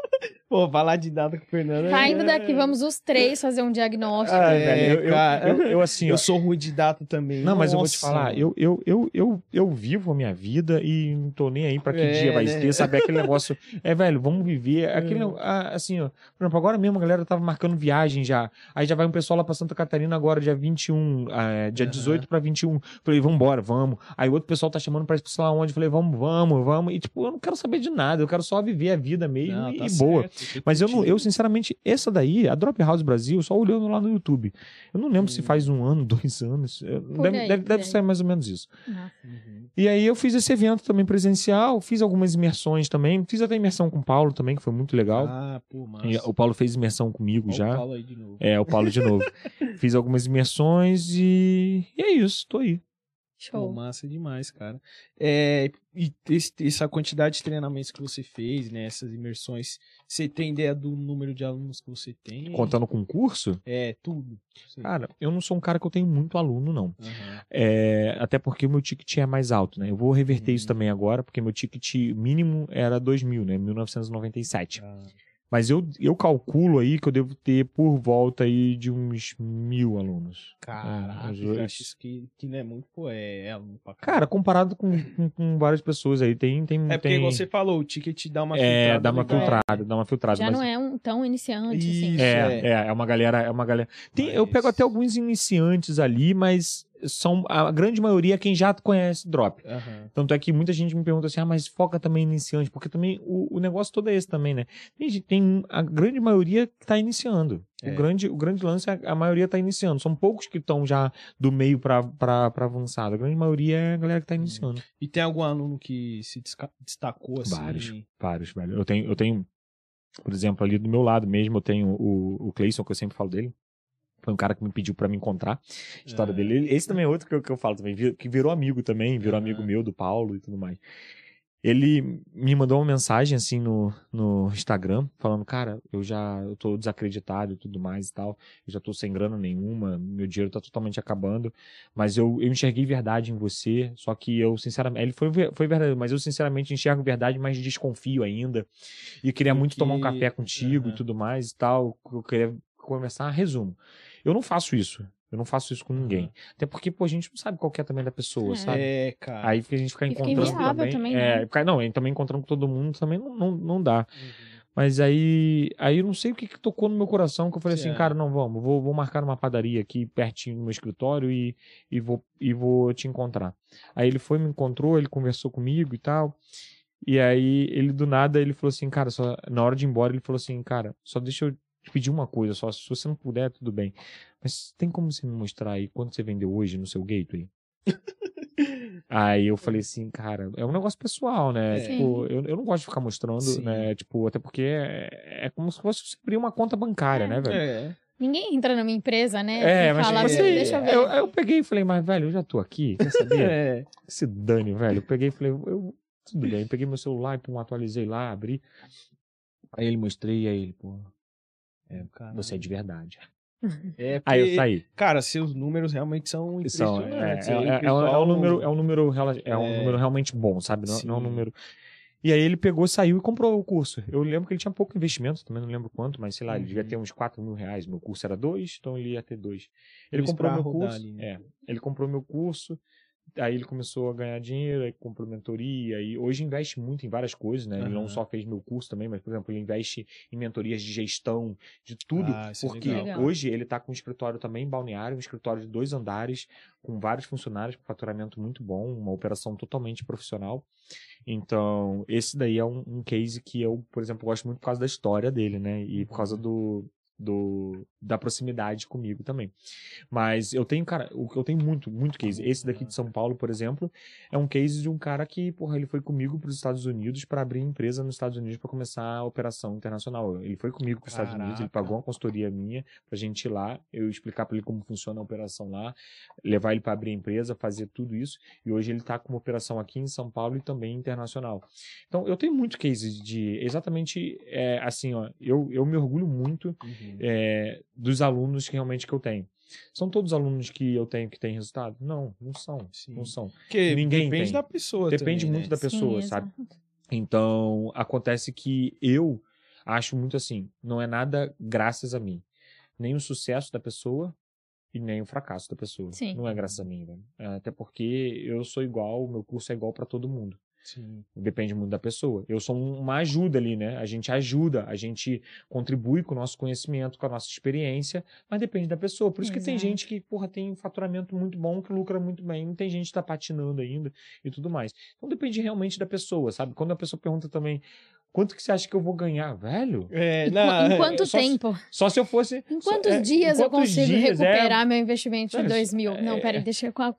Pô, falar de data com o Fernando. Saindo é- daqui, vamos os três fazer um diagnóstico. Ah, É, eu, eu- eu- eu, assim, Eu ó, sou ruim de data também. Não, mas eu vou te Nossa, falar, eu, eu, eu, eu, eu vivo a minha vida e não tô nem aí pra que É, dia vai né? ser, sabe? Aquele negócio. É, velho, vamos viver. Aquele, É. ah, assim, ó. Por exemplo, agora mesmo a galera tava marcando viagem já. Aí já vai um pessoal lá pra Santa Catarina agora, dia 21, ah, dia Aham. 18 pra 21. Falei, vambora, vamos. Aí outro pessoal tá chamando pra ir lá onde. Falei, vamos, vamos, vamos. E tipo, eu não quero saber de nada, eu quero só viver a vida mesmo Não, e, tá e boa. certo, Mas eu, não, eu, sinceramente, essa daí, a Drop House Brasil, só olhando lá no YouTube. Eu não lembro se Hum. faz um ano, dois anos. Deve, aí, deve, deve sair mais ou menos isso. Uhum. E aí eu fiz esse evento também presencial, fiz algumas imersões também. Fiz até imersão com o Paulo também, que foi muito legal. Ah, pô, massa. E o Paulo fez imersão comigo Ó o já. Paulo aí de novo. É, o Paulo de novo. fiz algumas imersões e... e é isso, tô aí. Pô, Show. massa demais, cara. É, e esse- essa quantidade de treinamentos que você fez, né? Essas imersões, você tem ideia do número de alunos que você tem? Contando com o curso, É, tudo. Sei. cara, eu não sou um cara que eu tenho muito aluno, não. Aham. É, até porque o meu ticket é mais alto, né? Eu vou reverter isso Uhum. também agora, porque meu ticket mínimo era 2.000, né? 1997. Ah, Mas eu, eu calculo aí que eu devo ter por volta aí de uns mil alunos. Caraca, eu acho isso que, que não é muito, pô, é aluno pra Cara, comparado com, com, com várias pessoas aí, tem. tem É porque tem, você falou, o ticket dá uma É, filtrada dá uma legal. filtrada, dá uma filtrada. Já mas- não é um tão iniciante, assim. Isso, É, é. é, é uma galera, é uma galera. Tem, Eu Mas- pego até alguns iniciantes ali, mas são a grande maioria é quem já conhece drop. Aham. Tanto é que muita gente me pergunta assim, ah, mas foca também em iniciante, porque também o, o negócio todo é esse também, né? Tem, tem a grande maioria que tá iniciando. É. O, grande, o grande lance é a, a maioria tá iniciando. São poucos que estão já do meio pra avançado. A grande maioria é a galera que tá iniciando. E tem algum aluno que se destacou assim? Vários. Vários, velho. Eu tenho, eu tenho, por exemplo, ali do meu lado mesmo, eu tenho o, o Cleison, que eu sempre falo dele. Foi um cara que me pediu pra me encontrar. A história Ah. dele. Esse também é outro que eu, que eu falo também, que virou amigo também, virou amigo Aham. meu, do Paulo e tudo mais. Ele me mandou uma mensagem assim no, no Instagram, falando, cara, eu já eu tô desacreditado e tudo mais e tal. Eu já tô sem grana nenhuma, meu dinheiro tá totalmente acabando. Mas eu, eu enxerguei verdade em você, só que eu, sinceramente, ele foi, foi verdade, mas eu sinceramente enxergo verdade, mas desconfio ainda. E queria muito tomar um café contigo Aham. e tudo mais e tal. Eu queria conversar. Resumo. Eu não faço isso. Eu não faço isso com ninguém. Até porque, pô, a gente não sabe qual que é também da pessoa, É. sabe? É, cara. Aí fica- a gente fica fica encontrando inviável também. também, é, né? fica- não, e também encontrando com todo mundo também não, não, não dá. Uhum. Mas aí, aí eu não sei o que, que tocou no meu coração, que eu falei assim, É. cara, não, vamos, vou, vou marcar numa padaria aqui pertinho do meu escritório e, e, vou, e vou te encontrar. Aí ele foi, me encontrou, ele conversou comigo e tal. E aí ele do nada ele falou assim, cara, só na hora de ir embora ele falou assim, cara, só deixa eu te pedir uma coisa, só se você não puder, tudo bem. Mas tem como você me mostrar aí quanto você vendeu hoje no seu gateway? Aí eu falei assim, cara, é um negócio pessoal, né? É. Tipo, eu, eu não gosto de ficar mostrando, Sim. né? Tipo, até porque é, é como se fosse você abrir uma conta bancária, É. né, velho? É. Ninguém entra numa empresa, né? É, e mas fala, tipo assim, deixa eu ver. eu, eu peguei e falei, mas velho, eu já tô aqui, quer saber? É. Se dane, velho. Eu peguei e falei, eu, tudo bem, peguei meu celular, pum, atualizei lá, abri. Aí ele mostrei, aí ele, pô, é, você é de verdade. É, Aí eu porque, saí. Cara, seus números realmente são São, é, impressionantes. é, é, é um, pessoal- é um número, é um número, é um número realmente bom, sabe? Não, não é um número. E aí ele pegou, saiu e comprou o curso. Eu lembro que ele tinha pouco investimento, também não lembro quanto, mas sei lá, ele devia Uhum. ter uns 4 mil reais. Meu curso era dois, então ele ia ter dois. Ele comprou meu curso. ali, né? É, ele comprou meu curso. Aí ele começou a ganhar dinheiro, aí comprou mentoria, e hoje investe muito em várias coisas, né? Ele não só fez meu curso também, mas, por exemplo, ele investe em mentorias de gestão, de tudo, Ah, é porque legal. hoje ele tá com um escritório também em Balneário, um escritório de dois andares, com vários funcionários, com faturamento muito bom, uma operação totalmente profissional. Então, esse daí é um, um case que eu, por exemplo, gosto muito por causa da história dele, né? E por causa do, do da proximidade comigo também. Mas eu tenho, cara, eu tenho muito, muito case. Esse daqui de São Paulo, por exemplo, é um case de um cara que, porra, ele foi comigo para os Estados Unidos para abrir empresa nos Estados Unidos para começar a operação internacional. Ele foi comigo para os Estados Unidos, ele pagou uma consultoria minha pra gente ir lá, eu explicar para ele como funciona a operação lá, levar ele para abrir empresa, fazer tudo isso. E hoje ele tá com uma operação aqui em São Paulo e também internacional. Então, eu tenho muito case de exatamente é, assim, ó, eu, eu me orgulho muito Uhum. É, dos alunos que realmente que eu tenho. São todos alunos que eu tenho que têm resultado? Não, não são. Sim. Não são. Porque Ninguém depende tem. da pessoa Depende também, muito né? da pessoa, Sim, sabe? exato. Então, acontece que eu, acho muito assim, não é nada graças a mim. Nem o sucesso da pessoa e nem o fracasso da pessoa. Sim. Não é graças a mim, velho. É, Até porque eu sou igual, o meu curso é igual pra todo mundo. Sim. Depende muito da pessoa. Eu sou um- uma ajuda ali, né? A gente ajuda, a gente contribui com o nosso conhecimento, com a nossa experiência, mas depende da pessoa. Por isso que tem Exato. gente que, porra, tem um faturamento muito bom, que lucra muito bem, tem gente que tá patinando ainda e tudo mais. Então depende realmente da pessoa, sabe? Quando a pessoa pergunta também, quanto que você acha que eu vou ganhar? Velho, É, Em, não, em é, quanto só- tempo? só se eu fosse... Em só- quantos é, dias em eu quantos consigo dias, é, recuperar meu investimento de É, 2 mil? é, não, é. peraí, deixa eu com a, É,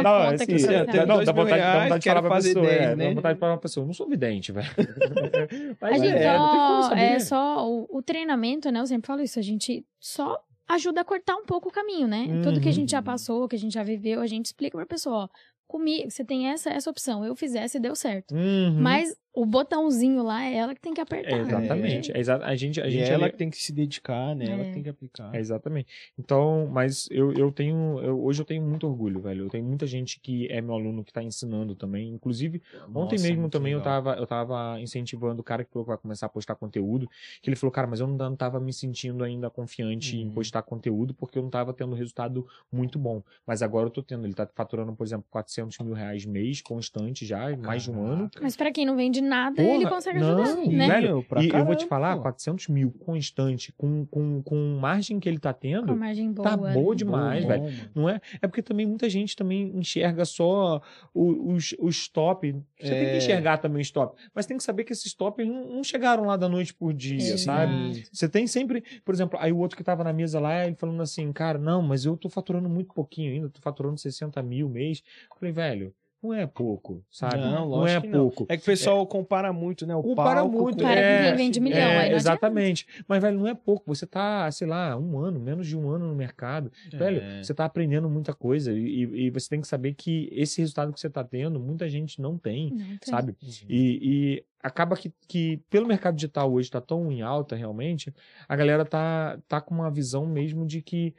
uma Não, conta assim, pra até saber. não, dá vontade, dá reais, vontade de falar pra fazer pessoa. 10, é, né? Dá vontade de falar pra pessoa. Não sou vidente, velho. A Mas gente é, não só, é só o, o treinamento, né? Eu sempre falo isso, a gente só ajuda a cortar um pouco o caminho, né? Tudo que a gente já Uhum. passou, que a gente já viveu, a gente explica pra pessoa, ó, comigo, você tem essa essa opção, eu fizesse e deu certo. Uhum. Mas o botãozinho lá é ela que tem que apertar. É, exatamente. É exa- a gente, a E gente ela ali- que tem que se dedicar, né? Ela É. que tem que aplicar. É, exatamente. Então, mas eu, eu tenho. eu- hoje eu tenho muito orgulho, velho. Eu tenho muita gente que é meu aluno que tá ensinando também. Inclusive, ontem Nossa, mesmo muito também eu tava, eu tava incentivando o cara que falou que vai começar a postar conteúdo. Que ele falou, cara, mas eu não, não tava me sentindo ainda confiante em Uhum. postar conteúdo porque eu não tava tendo resultado muito bom. Mas agora eu tô tendo. Ele tá faturando, por exemplo, 400 mil reais mês, constante já, mais de um ano. Caraca. Mas pra quem não vende nada, Porra, ele consegue não, ajudar, e, né? velho, Pra e eu vou te caramba, falar, pô. 400 mil constante, com, com, com margem que ele tá Com tendo, margem boa. tá boa demais, Bom, velho. Não é? É porque também muita gente também enxerga só os, os top. Você tem É. que enxergar também os top. Mas tem que saber que esses top não, não chegaram lá da noite por dia, Exato. sabe? Você tem sempre, por exemplo, aí o outro que tava na mesa lá, ele falando assim, cara, não, mas eu tô faturando muito pouquinho ainda, tô faturando 60 mil mês. Eu falei, velho, não é pouco, sabe? Não, Não, lógico é que não. pouco. É que o pessoal compara muito, né? O Compara palco muito, com- Compara é, vende milhão, É, aí não adianta. exatamente. Mas, velho, não é pouco. Você tá, sei lá, um ano, menos de um ano no mercado. Velho, É. você tá aprendendo muita coisa. E, e você tem que saber que esse resultado que você tá tendo, muita gente não tem, Não tem. sabe? Uhum. E, e acaba que, que, pelo mercado digital hoje tá tão em alta, realmente, a galera tá, tá com uma visão mesmo de que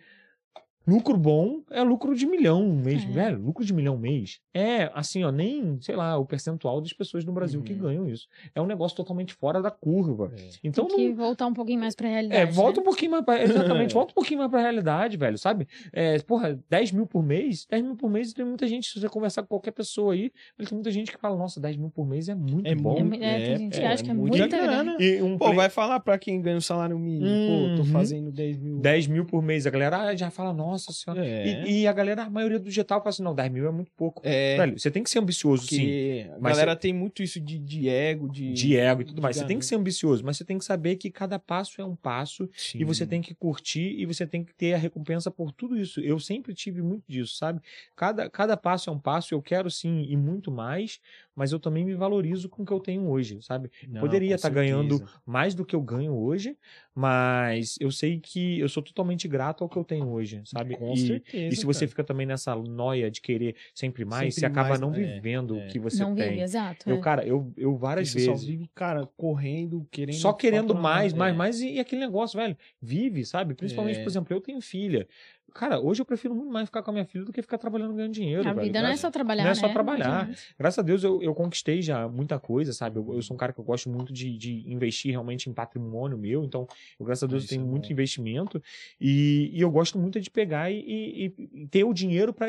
lucro bom é lucro de milhão mês, É. velho, lucro de milhão mês. É, assim, ó, nem, sei lá, o percentual das pessoas no Brasil que Uhum. ganham isso. É um negócio totalmente fora da curva. É. Então, Tem que não, voltar um pouquinho mais pra realidade. é, volta né? um pouquinho mais pra. Exatamente, volta um pouquinho mais pra realidade, velho, sabe? É, porra, 10 mil por mês? 10 mil por mês tem muita gente, se você conversar com qualquer pessoa aí, tem muita gente que fala, nossa, 10 mil por mês é muito É bom. muito, É, tem gente que pô, acha que é muita muita grana. E um Pô, play- vai falar pra quem ganha o salário mínimo. Pô, tô Uhum. fazendo 10 mil. 10 mil por mês, a galera ah, já fala, nossa senhora. É. E, e a galera, a maioria do digital fala assim, não, 10 mil é muito pouco. É, Velho, você tem que ser ambicioso, sim. porque a Mas galera tem muito isso de, de ego, de... De ego e tudo mais. Você tem que ser ambicioso, mas você tem que saber que cada passo é um passo E você tem que curtir e você tem que ter a recompensa por tudo isso. Eu sempre tive muito disso, sabe? Cada, cada passo é um passo. Eu quero sim e muito mais, mas eu também me valorizo com o que eu tenho hoje, sabe? Não, Poderia estar ganhando certeza. mais do que eu ganho hoje, mas eu sei que eu sou totalmente grato ao que eu tenho hoje, sabe? Com e, certeza. e se você cara. fica também nessa noia de querer sempre mais, Sempre você acaba mais, não é, vivendo é. o que você Não tem. vive, exato. Eu, é. cara, eu, eu várias Você só vezes. vive, cara, correndo, querendo... Só querendo mais, mais, é. mais, e, e aquele negócio, velho, vive, sabe? Principalmente, É. por exemplo, eu tenho filha. Cara, hoje eu prefiro muito mais ficar com a minha filha do que ficar trabalhando ganhando dinheiro. A velho. vida não é só trabalhar, não é né? só trabalhar. adianta. Graças a Deus eu, eu conquistei já muita coisa, sabe? Eu, eu sou um cara que eu gosto muito de, de investir realmente em patrimônio meu, então, eu, graças a Deus, eu Isso tenho é muito bom. investimento e, e eu gosto muito de pegar e, e- e ter o dinheiro para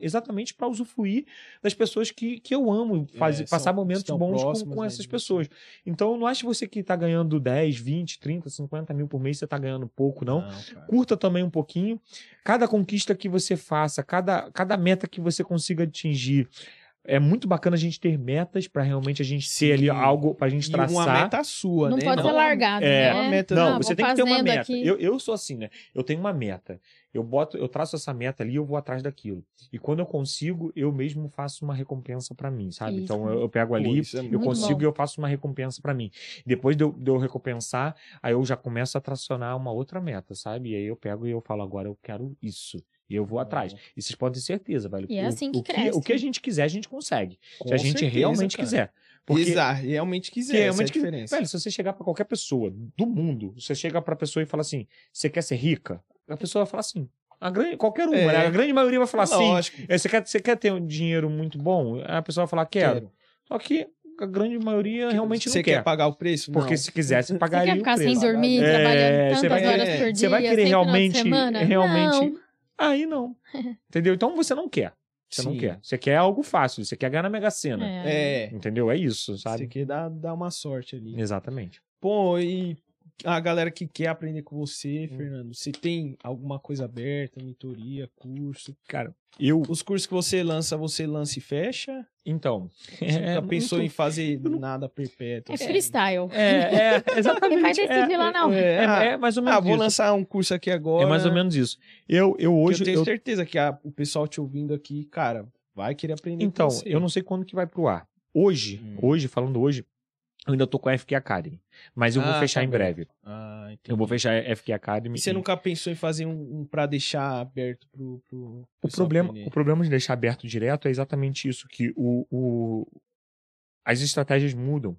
exatamente para usufruir das pessoas que, que eu amo, faz, É, passar são- momentos estão bons com, próximas, com né, essas você. pessoas. Então, não acho que você que tá ganhando 10, 20, 30, 50 mil por mês, você tá ganhando pouco, não. cara. Curta também um pouquinho. Cada conquista que você faça, cada, cada meta que você consiga atingir. É muito bacana a gente ter metas para realmente a gente ter ali algo pra gente E traçar. uma meta sua, Não né? pode ser uma- largado, É, né? uma meta- Não, Ah, você tem que ter uma meta. aqui. Eu, eu sou assim, né? Eu tenho uma meta. Eu boto, eu traço essa meta ali, eu vou atrás daquilo. E quando eu consigo, eu mesmo faço uma recompensa pra mim, sabe? Isso. Então eu, eu pego Pô, ali, isso é eu consigo bom. e eu faço uma recompensa pra mim. Depois de eu, de eu recompensar, aí eu já começo a tracionar uma outra meta, sabe? E aí eu pego e eu falo, agora eu quero isso. E eu vou atrás. E vocês podem ter certeza, velho. E é o- assim que o, cresce. o que a gente quiser, a gente consegue. Com se a gente certeza, realmente cara. quiser. Porque Exato, realmente quiser. que essa realmente é a que- diferença. Velho, se você chegar pra qualquer pessoa do mundo, você chega pra pessoa e fala assim: você quer ser rica? A pessoa vai falar assim. A grande, qualquer uma, É. né? A grande maioria vai falar assim. Lógico. "É, Você quer, você quer ter um dinheiro muito bom? A pessoa vai falar: quero. Quero. Só que a grande maioria realmente Você não quer quer. pagar o preço? Porque Não. se quisesse, Você pagaria quer ficar o sem preço. dormir, É, trabalhando você tantas vai- horas por dia? você vai querer realmente- semana? realmente- Não. Aí não. Entendeu? Então você não quer. Você não Sim. quer. Você quer algo fácil, você quer ganhar na Mega Sena. É. É. Entendeu? É isso, Você sabe? quer dar, dar uma sorte ali. Exatamente. Pô, e a galera que quer aprender com você, Hum. Fernando, você tem alguma coisa aberta, mentoria, curso? Cara, eu. Os cursos que você lança, você lança e fecha? Então. Você é, nunca pensou muito- em fazer nada perpétuo? É assim? freestyle. É, é, exatamente. Quem vai decidir é, lá não. É, É, ah, é mais ou menos Ah, vou isso. lançar um curso aqui agora. É mais ou menos isso. Eu, eu hoje. eu tenho eu- certeza que a- o pessoal te ouvindo aqui, cara, vai querer aprender Então, com você. eu não sei quando que vai pro ar. Hoje, Hum. hoje, falando hoje, eu ainda tô com a FQ Academy. Mas eu vou Ah, fechar tá em breve. Ah. Eu vou fechar a FQ Academy. E você nunca pensou em fazer um, um pra deixar aberto pro, pro O problema, aprender? o problema de deixar aberto direto é exatamente isso, que o, o- as estratégias mudam.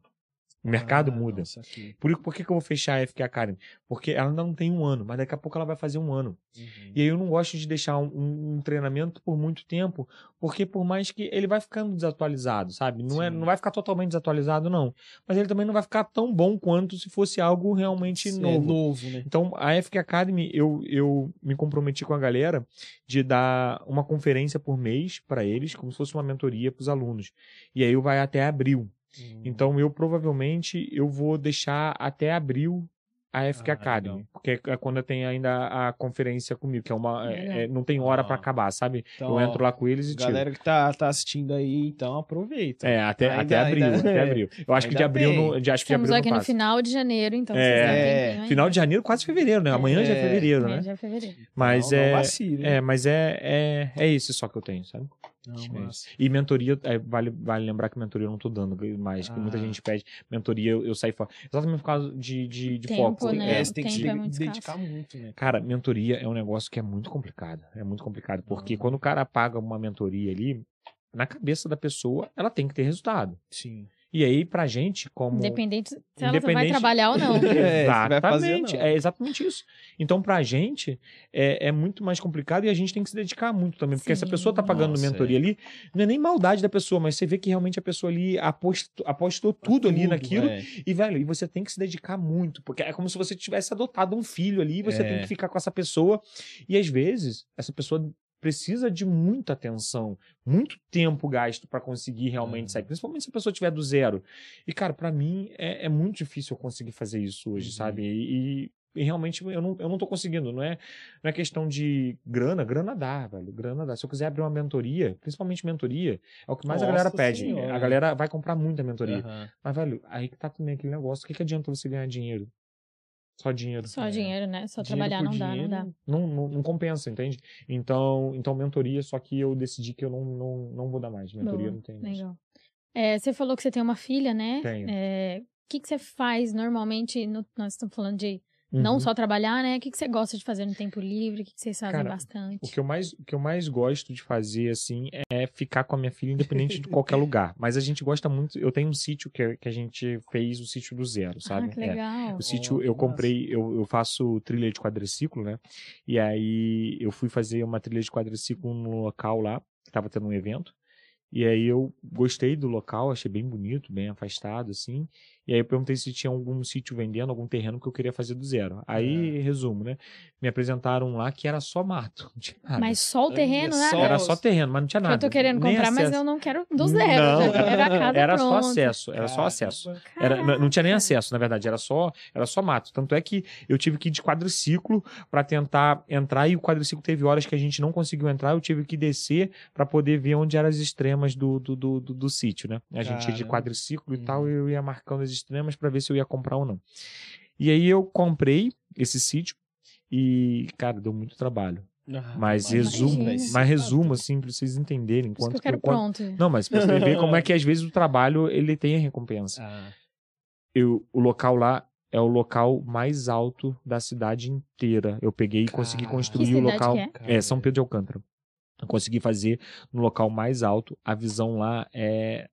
O mercado Ah, muda. nossa. Por, por que, que eu vou fechar a FQ Academy? Porque ela ainda não tem um ano, mas daqui a pouco ela vai fazer um ano. Uhum. E aí eu não gosto de deixar um, um- um treinamento por muito tempo, porque por mais que ele vai ficando desatualizado, sabe? Não, é, não vai ficar totalmente desatualizado, não. Mas ele também não vai ficar tão bom quanto se fosse algo realmente É novo. novo, né? Então, a FQ Academy, eu, eu me comprometi com a galera de dar uma conferência por mês para eles, como se fosse uma mentoria para os alunos. E aí vai até abril. Uhum. Então, eu provavelmente eu vou deixar até abril a FQ Ah, Academy, legal. porque é quando tem ainda a conferência comigo, que é uma é- é- não tem hora Ah. para acabar, sabe? Então, eu entro lá com eles e tiro. Galera que tá, tá assistindo aí, então aproveita. É, até, Ainda- até abril, ainda- até abril. Eu acho que de abril, bem. não, de, acho que de abril aqui não no passa. final de janeiro, então É, é, Final de janeiro, quase fevereiro, né? Amanhã já é É, fevereiro, Amanhã né? já é fevereiro. Mas não, é, Não vacile, é, mas é, é, é esse só que eu tenho, sabe? Não. E mentoria, é, vale, vale lembrar que mentoria eu não tô dando mais, que muita Ah. gente pede mentoria, eu, eu saí fora. Exatamente por causa de, de, de Tempo, foco. né? É, você tem que é muito dedicar muito, né? Cara, mentoria é um negócio que é muito complicado. É muito complicado. Porque Uhum. quando o cara paga uma mentoria ali, na cabeça da pessoa, ela tem que ter resultado. Sim. E aí, pra gente, como. Independente se ela vai trabalhar ou não. É, vai fazer exatamente. não. É exatamente isso. Então, pra gente, é, é muito mais complicado e a gente tem que se dedicar muito também. Porque se a Sim. pessoa tá pagando Nossa, mentoria é. ali, não é nem maldade da pessoa, mas você vê que realmente a pessoa ali apostou, apostou tudo, ali naquilo. é. E, velho, e você tem que se dedicar muito, porque é como se você tivesse adotado um filho ali, e você É. tem que ficar com essa pessoa. E às vezes, essa pessoa precisa de muita atenção, muito tempo gasto pra conseguir realmente Uhum. sair, principalmente se a pessoa tiver do zero. E, cara, pra mim é, é muito difícil eu conseguir fazer isso hoje, Uhum. sabe? E, e- realmente eu não, eu não tô conseguindo, não é, não é questão de grana, grana dá, velho, grana dá. Se eu quiser abrir uma mentoria, principalmente mentoria, é o que mais a galera Nossa pede. Senhora. A galera vai comprar muita mentoria. Aham. Mas, velho, aí que tá também aquele negócio. O que, que adianta você ganhar dinheiro? Só dinheiro. Só É. dinheiro, né? Só Dinheiro trabalhar não dá, não dinheiro. dá. Não, não, não compensa, entende? Então, então, mentoria, só que eu decidi que eu não, não, não vou dar mais. Mentoria Boa, não tem mais. Legal. É, você falou que você tem uma filha, né? Tenho. É, O que, que você faz normalmente? no- nós estamos falando de não Uhum. só trabalhar, né? O que, que você gosta de fazer no tempo livre? O que, que vocês fazem Cara, bastante? O que, eu mais, o que eu mais gosto de fazer, assim, é ficar com a minha filha, independente de qualquer lugar. Mas a gente gosta muito. Eu tenho um sítio que, que a gente fez o sítio do zero, sabe? Ah, que É. legal. O sítio, que eu comprei, eu, eu faço trilha de quadriciclo, né? E aí eu fui fazer uma trilha de quadriciclo no local lá, que tava tendo um evento. E aí eu gostei do local, achei bem bonito, bem afastado, assim. E aí eu perguntei se tinha algum sítio vendendo, algum terreno que eu queria fazer do zero. Aí, resumo, né? Me apresentaram lá que era só mato, não tinha nada. Mas só o terreno, né? Era só terreno, mas não tinha nada. eu tô querendo Nem comprar, mas acesso. eu não quero do zero. Não, quero a casa era só acesso, era só acesso. Era, não, tinha nem acesso, na verdade, era só, era só mato. Tanto é que eu tive que ir de quadriciclo para tentar entrar e o quadriciclo teve horas que a gente não conseguiu entrar, eu tive que descer para poder ver onde eram as extremas do, do, do, do, do sítio, né? A gente ia de quadriciclo e Uhum. tal, e eu ia marcando as extremas para ver se eu ia comprar ou não. E aí eu comprei esse sítio e, cara, deu muito trabalho. Ah, Mas resumo, mas resumo assim para vocês entenderem que quanto eu quero quanto- pronto. Não, mas pra você ver como é que às vezes o trabalho ele tem a recompensa Ah, eu, o local lá é o local mais alto da cidade inteira. Eu peguei e consegui construir Que o local. que é? É São Pedro de Alcântara. Consegui fazer no local mais alto. A visão lá é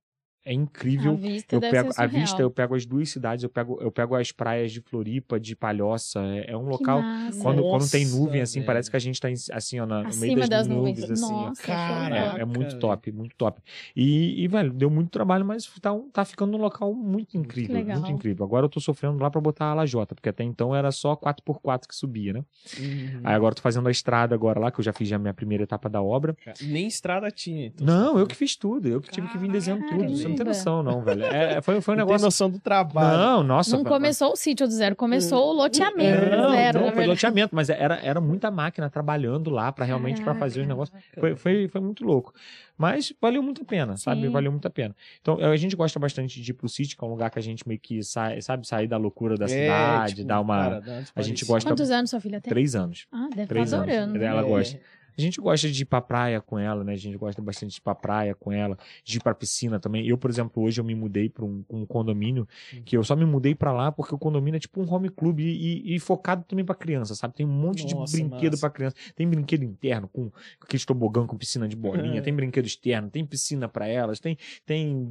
é incrível. A vista Eu deve pego ser a vista, eu pego as duas cidades, eu pego, eu pego as praias de Floripa, de Palhoça. É, é um Que local. massa. Quando, quando tem Nossa, nuvem, assim, velho. parece que a gente tá em- assim, ó, na, no meio das, das nuvens, nuvens. assim. Nossa, show. É, é muito top, muito top. E, e, velho, deu muito trabalho, mas tá, tá ficando um local muito incrível, legal. muito incrível. Agora eu tô sofrendo lá pra botar a lajota, porque até então era só 4x4 que subia, né? Uhum. Aí agora eu tô fazendo a estrada agora lá, que eu já fiz a minha primeira etapa da obra. Nem estrada tinha. Então Não, eu que fiz tudo, eu que tive que vir desenhando tudo. Você não tem noção, não, velho. É, foi, foi um Não tem negócio. noção do trabalho. Não, nossa. Não começou o sítio do zero, começou o loteamento do Não, zero. não, foi verdade. loteamento, mas era, era muita máquina trabalhando lá para realmente para fazer os negócios. Foi, foi, foi muito louco. Mas valeu muito a pena, sabe? Sim. Valeu muito a pena. Então, a gente gosta bastante de ir pro sítio, que é um lugar que a gente meio que sai, sabe, sair da loucura da É, cidade, tipo, dar uma. cara, a gente gosta- Quantos anos sua filha tem? Três anos. Ah, deve Três estar anos. adorando. Ela É. gosta. A gente gosta de ir pra praia com ela, né? A gente gosta bastante de ir pra praia com ela, de ir pra piscina também. Eu, por exemplo, hoje eu me mudei pra um, um condomínio, que eu só me mudei pra lá porque o condomínio é tipo um home club e, e focado também pra criança, sabe? Tem um monte Nossa, de brinquedo massa. pra criança. Tem brinquedo interno com, com aquele tobogã com piscina de bolinha, É. tem brinquedo externo, tem piscina pra elas, tem, tem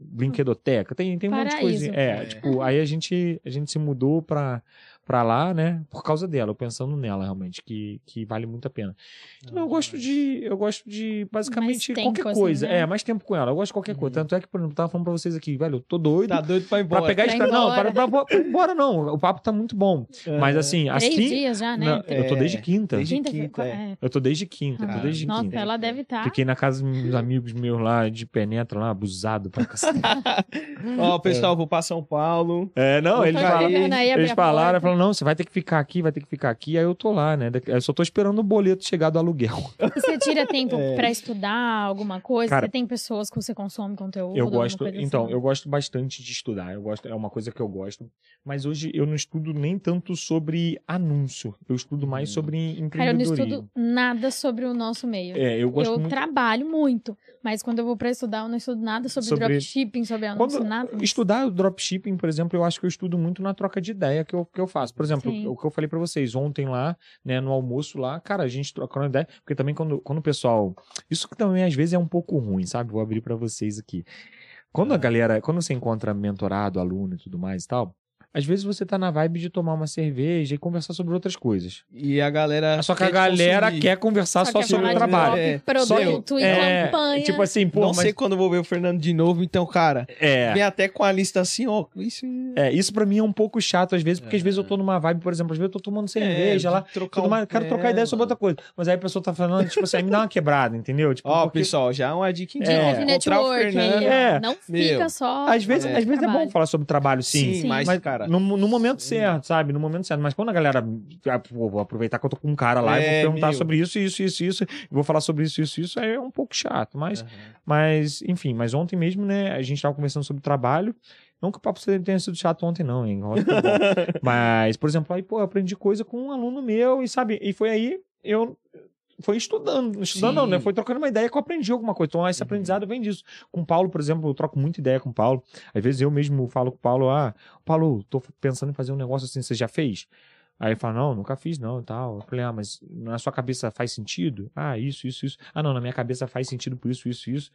brinquedoteca, tem, tem um monte de Paraíso. coisa. É, É. tipo, aí a gente, a gente se mudou pra, pra lá, né? Por causa dela, eu pensando nela realmente, que, que vale muito a pena. Então, eu gosto de. Eu gosto de basicamente tempo, qualquer assim, coisa. né? É, mais tempo com ela. Eu gosto de qualquer coisa. Uhum. Tanto é que, por exemplo, eu tava falando pra vocês aqui, velho, eu tô doido. Tá doido pra ir embora. Pra pegar a Pra. Não, para, pra, pra, embora não. O papo tá muito bom. Mas assim, Três assim. dias já, né? não, eu tô desde É, quinta. desde- Quinta, quinta, é. é. Eu tô desde quinta. Ah, tô desde Nossa, quinta. ela deve tá. estar. Fiquei na casa dos meus amigos meus lá de penetra lá, abusado pra cacete. Ó, pessoal, vou pra São Paulo. É, não, eles pra falaram. Eles falaram, falaram, não, você vai ter que ficar aqui, vai ter que ficar aqui. Aí eu tô lá, né? Eu só tô esperando o boleto chegar do aluguel. Você tira tempo É. pra estudar alguma coisa? Cara, você tem pessoas que você consome conteúdo? Eu gosto, coisa então, assim? eu gosto bastante de estudar. Eu gosto, é uma coisa que eu gosto. Mas hoje eu não estudo nem tanto sobre anúncio. Eu estudo mais Hum. sobre Cara, eu não empreendedorismo. estudo nada sobre o nosso meio. É, eu gosto eu muito. trabalho muito, mas quando eu vou pra estudar, eu não estudo nada sobre, Sobre- dropshipping, sobre anúncio, Quando nada. estudar o dropshipping, por exemplo, eu acho que eu estudo muito na troca de ideia que eu, que eu faço. Por exemplo, Sim. o que eu falei pra vocês ontem lá, né, no almoço lá, cara, a gente trocando ideia, porque também quando, quando o pessoal, isso que também às vezes é um pouco ruim, sabe? Vou abrir pra vocês aqui. Quando a Ah. galera, quando você encontra mentorado, aluno e tudo mais e tal, às vezes você tá na vibe de tomar uma cerveja e conversar sobre outras coisas. E a galera. Só que a galera consumir. quer conversar só, quer sobre o de trabalho. É. produto e É, campanha. Tipo assim, pô, Não mas sei quando eu vou ver o Fernando de novo, então, cara, é. vem até com a lista assim, ó. Isso É, isso pra mim é um pouco chato às vezes, porque às É. vezes eu tô numa vibe, por exemplo, às vezes eu tô tomando cerveja É, lá, de trocar um- quero trocar é, ideia sobre outra coisa. Mas aí a pessoa tá falando, tipo assim, aí me dá uma quebrada, entendeu? Tipo, Ó, porque- pessoal, já é uma dica em É. de Encontrar o network Fernando. aí, ó. É. Não Meu, fica só. às vezes, É. às vezes é bom falar sobre trabalho, sim. Sim, mas, Mas cara. no, no momento certo, sabe? No momento certo. Mas quando a galera. ah, pô, vou aproveitar que eu tô com um cara lá e É, vou perguntar meu. sobre isso, isso, isso, isso. Vou falar sobre isso, isso, isso. Aí é um pouco chato. Mas, Aham. mas enfim, mas ontem mesmo, né? A gente tava conversando sobre trabalho. Não que o papo tenha sido chato ontem, não, hein? Bom. Mas, por exemplo, aí, pô, eu aprendi coisa com um aluno meu e, sabe, e foi aí, eu foi estudando, estudando Sim. não, né? Foi trocando uma ideia que eu aprendi alguma coisa. Então, esse Uhum. aprendizado vem disso. Com o Paulo, por exemplo, eu troco muita ideia com o Paulo. Às vezes eu mesmo falo com o Paulo, ah, Paulo, tô pensando em fazer um negócio assim, você já fez? Aí ele fala, não, nunca fiz não e tal. Eu falei, ah, mas na sua cabeça faz sentido? Ah, isso, isso, isso. Ah, não, na minha cabeça faz sentido por isso, isso, isso.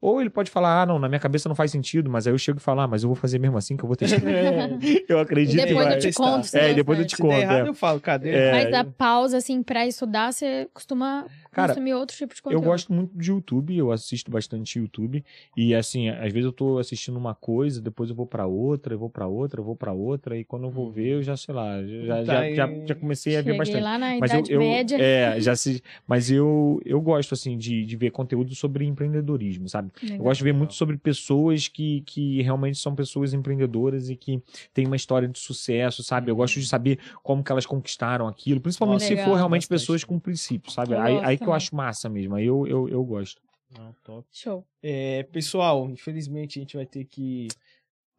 Ou ele pode falar, ah, não, na minha cabeça não faz sentido, mas aí eu chego e falo, ah, mas eu vou fazer mesmo assim que eu vou testar. eu E acredito que depois vai. eu te conto. É, e depois eu te der errado, é. eu falo, cadê? É. Mas da pausa, assim, pra estudar, você costuma Cara, consumir outro tipo de Eu conteúdo. gosto muito de YouTube, eu assisto bastante YouTube. E assim, às vezes eu tô assistindo uma coisa, depois eu vou pra outra, eu vou pra outra, eu vou pra outra, e quando eu vou ver, eu já, sei lá, já, Tá já, já, já comecei a ver bastante. lá na Mas eu, Idade eu- Média. é, já se, mas eu, eu gosto assim de, de ver conteúdo sobre empreendedorismo, sabe? Eu Legal. gosto de ver muito sobre pessoas que, que realmente são pessoas empreendedoras e que têm uma história de sucesso, sabe? Eu gosto de saber como que elas conquistaram aquilo, principalmente se Legal. for realmente Bastante. pessoas com princípios, sabe? Eu Aí, aí que eu acho massa mesmo, aí eu, eu, eu gosto. Não, top. Show. É, pessoal, infelizmente a gente vai ter que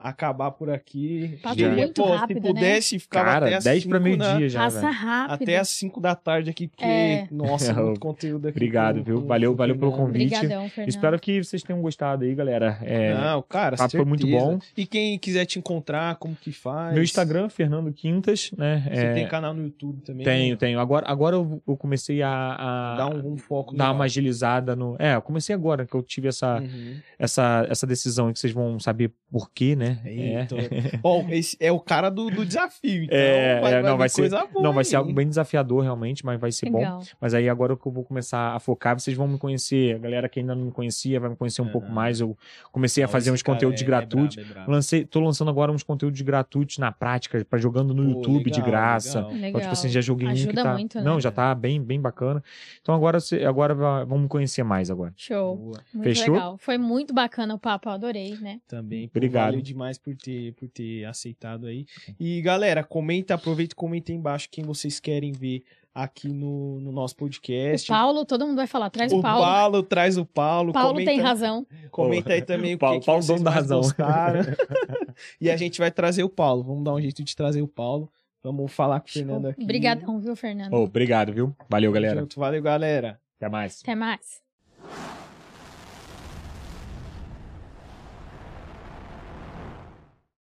acabar por aqui. Passa muito pô, rápido, Se né? pudesse, ficava até Cara, às 10 pra 5 na- meio-dia já, Passa velho. rápido. Até às 5 da tarde aqui, porque, É. nossa, muito conteúdo aqui. Obrigado, com- viu? com- Valeu, valeu pelo convite. Obrigadão, Fernando. Espero que vocês tenham gostado aí, galera. É, Não, cara, papo foi muito bom. E quem quiser te encontrar, como que faz? Meu Instagram, Fernando Quintas, né? Você é, tem canal no YouTube também? Tenho, né? tenho. Agora, agora eu, eu comecei a, a Dá um, um foco dar legal. uma agilizada no. É, eu comecei agora que eu tive essa, Uhum. essa, essa decisão aí que vocês vão saber por quê, né? É. Eita. Ó, esse é o cara do, do desafio, então É, vai, é, não, vir vai ser- coisa boa Não, vai ser algo bem desafiador, realmente, mas vai ser bom. Legal. Mas aí agora que eu vou começar a focar, vocês vão me conhecer. A galera que ainda não me conhecia vai me conhecer um pouco Ah. mais. Eu comecei a Não, fazer uns conteúdos é- gratuitos. É brabo, é brabo. Lancei, tô lançando agora uns conteúdos gratuitos na prática, para jogando no Pô, YouTube de legal, graça. legal. Então, tipo assim, já joguei um que Ajuda tá... muito, né? Não, já tá bem, bem bacana. Então agora, agora va- vamos me conhecer mais agora. Show. Boa. Muito Fechou? legal. Foi muito bacana o papo, eu adorei, né? Também. pô, Obrigado. Demais por ter, por ter aceitado aí. E galera, comenta, aproveita e comenta aí embaixo quem vocês querem ver aqui no, no nosso O podcast. Paulo, todo mundo vai falar, traz o, O Paulo. Paulo, traz o Paulo. Paulo comenta, tem razão. Comenta aí também o Paulo- que, que Paulo, vocês dono da razão. gostaram. e a gente vai trazer o Paulo. Vamos dar um jeito de trazer o Paulo. Vamos falar com o Fernando aqui. Obrigadão, viu, Fernando? Ô, obrigado, viu? Valeu, galera. Junto. Valeu, galera. Até mais. Até mais.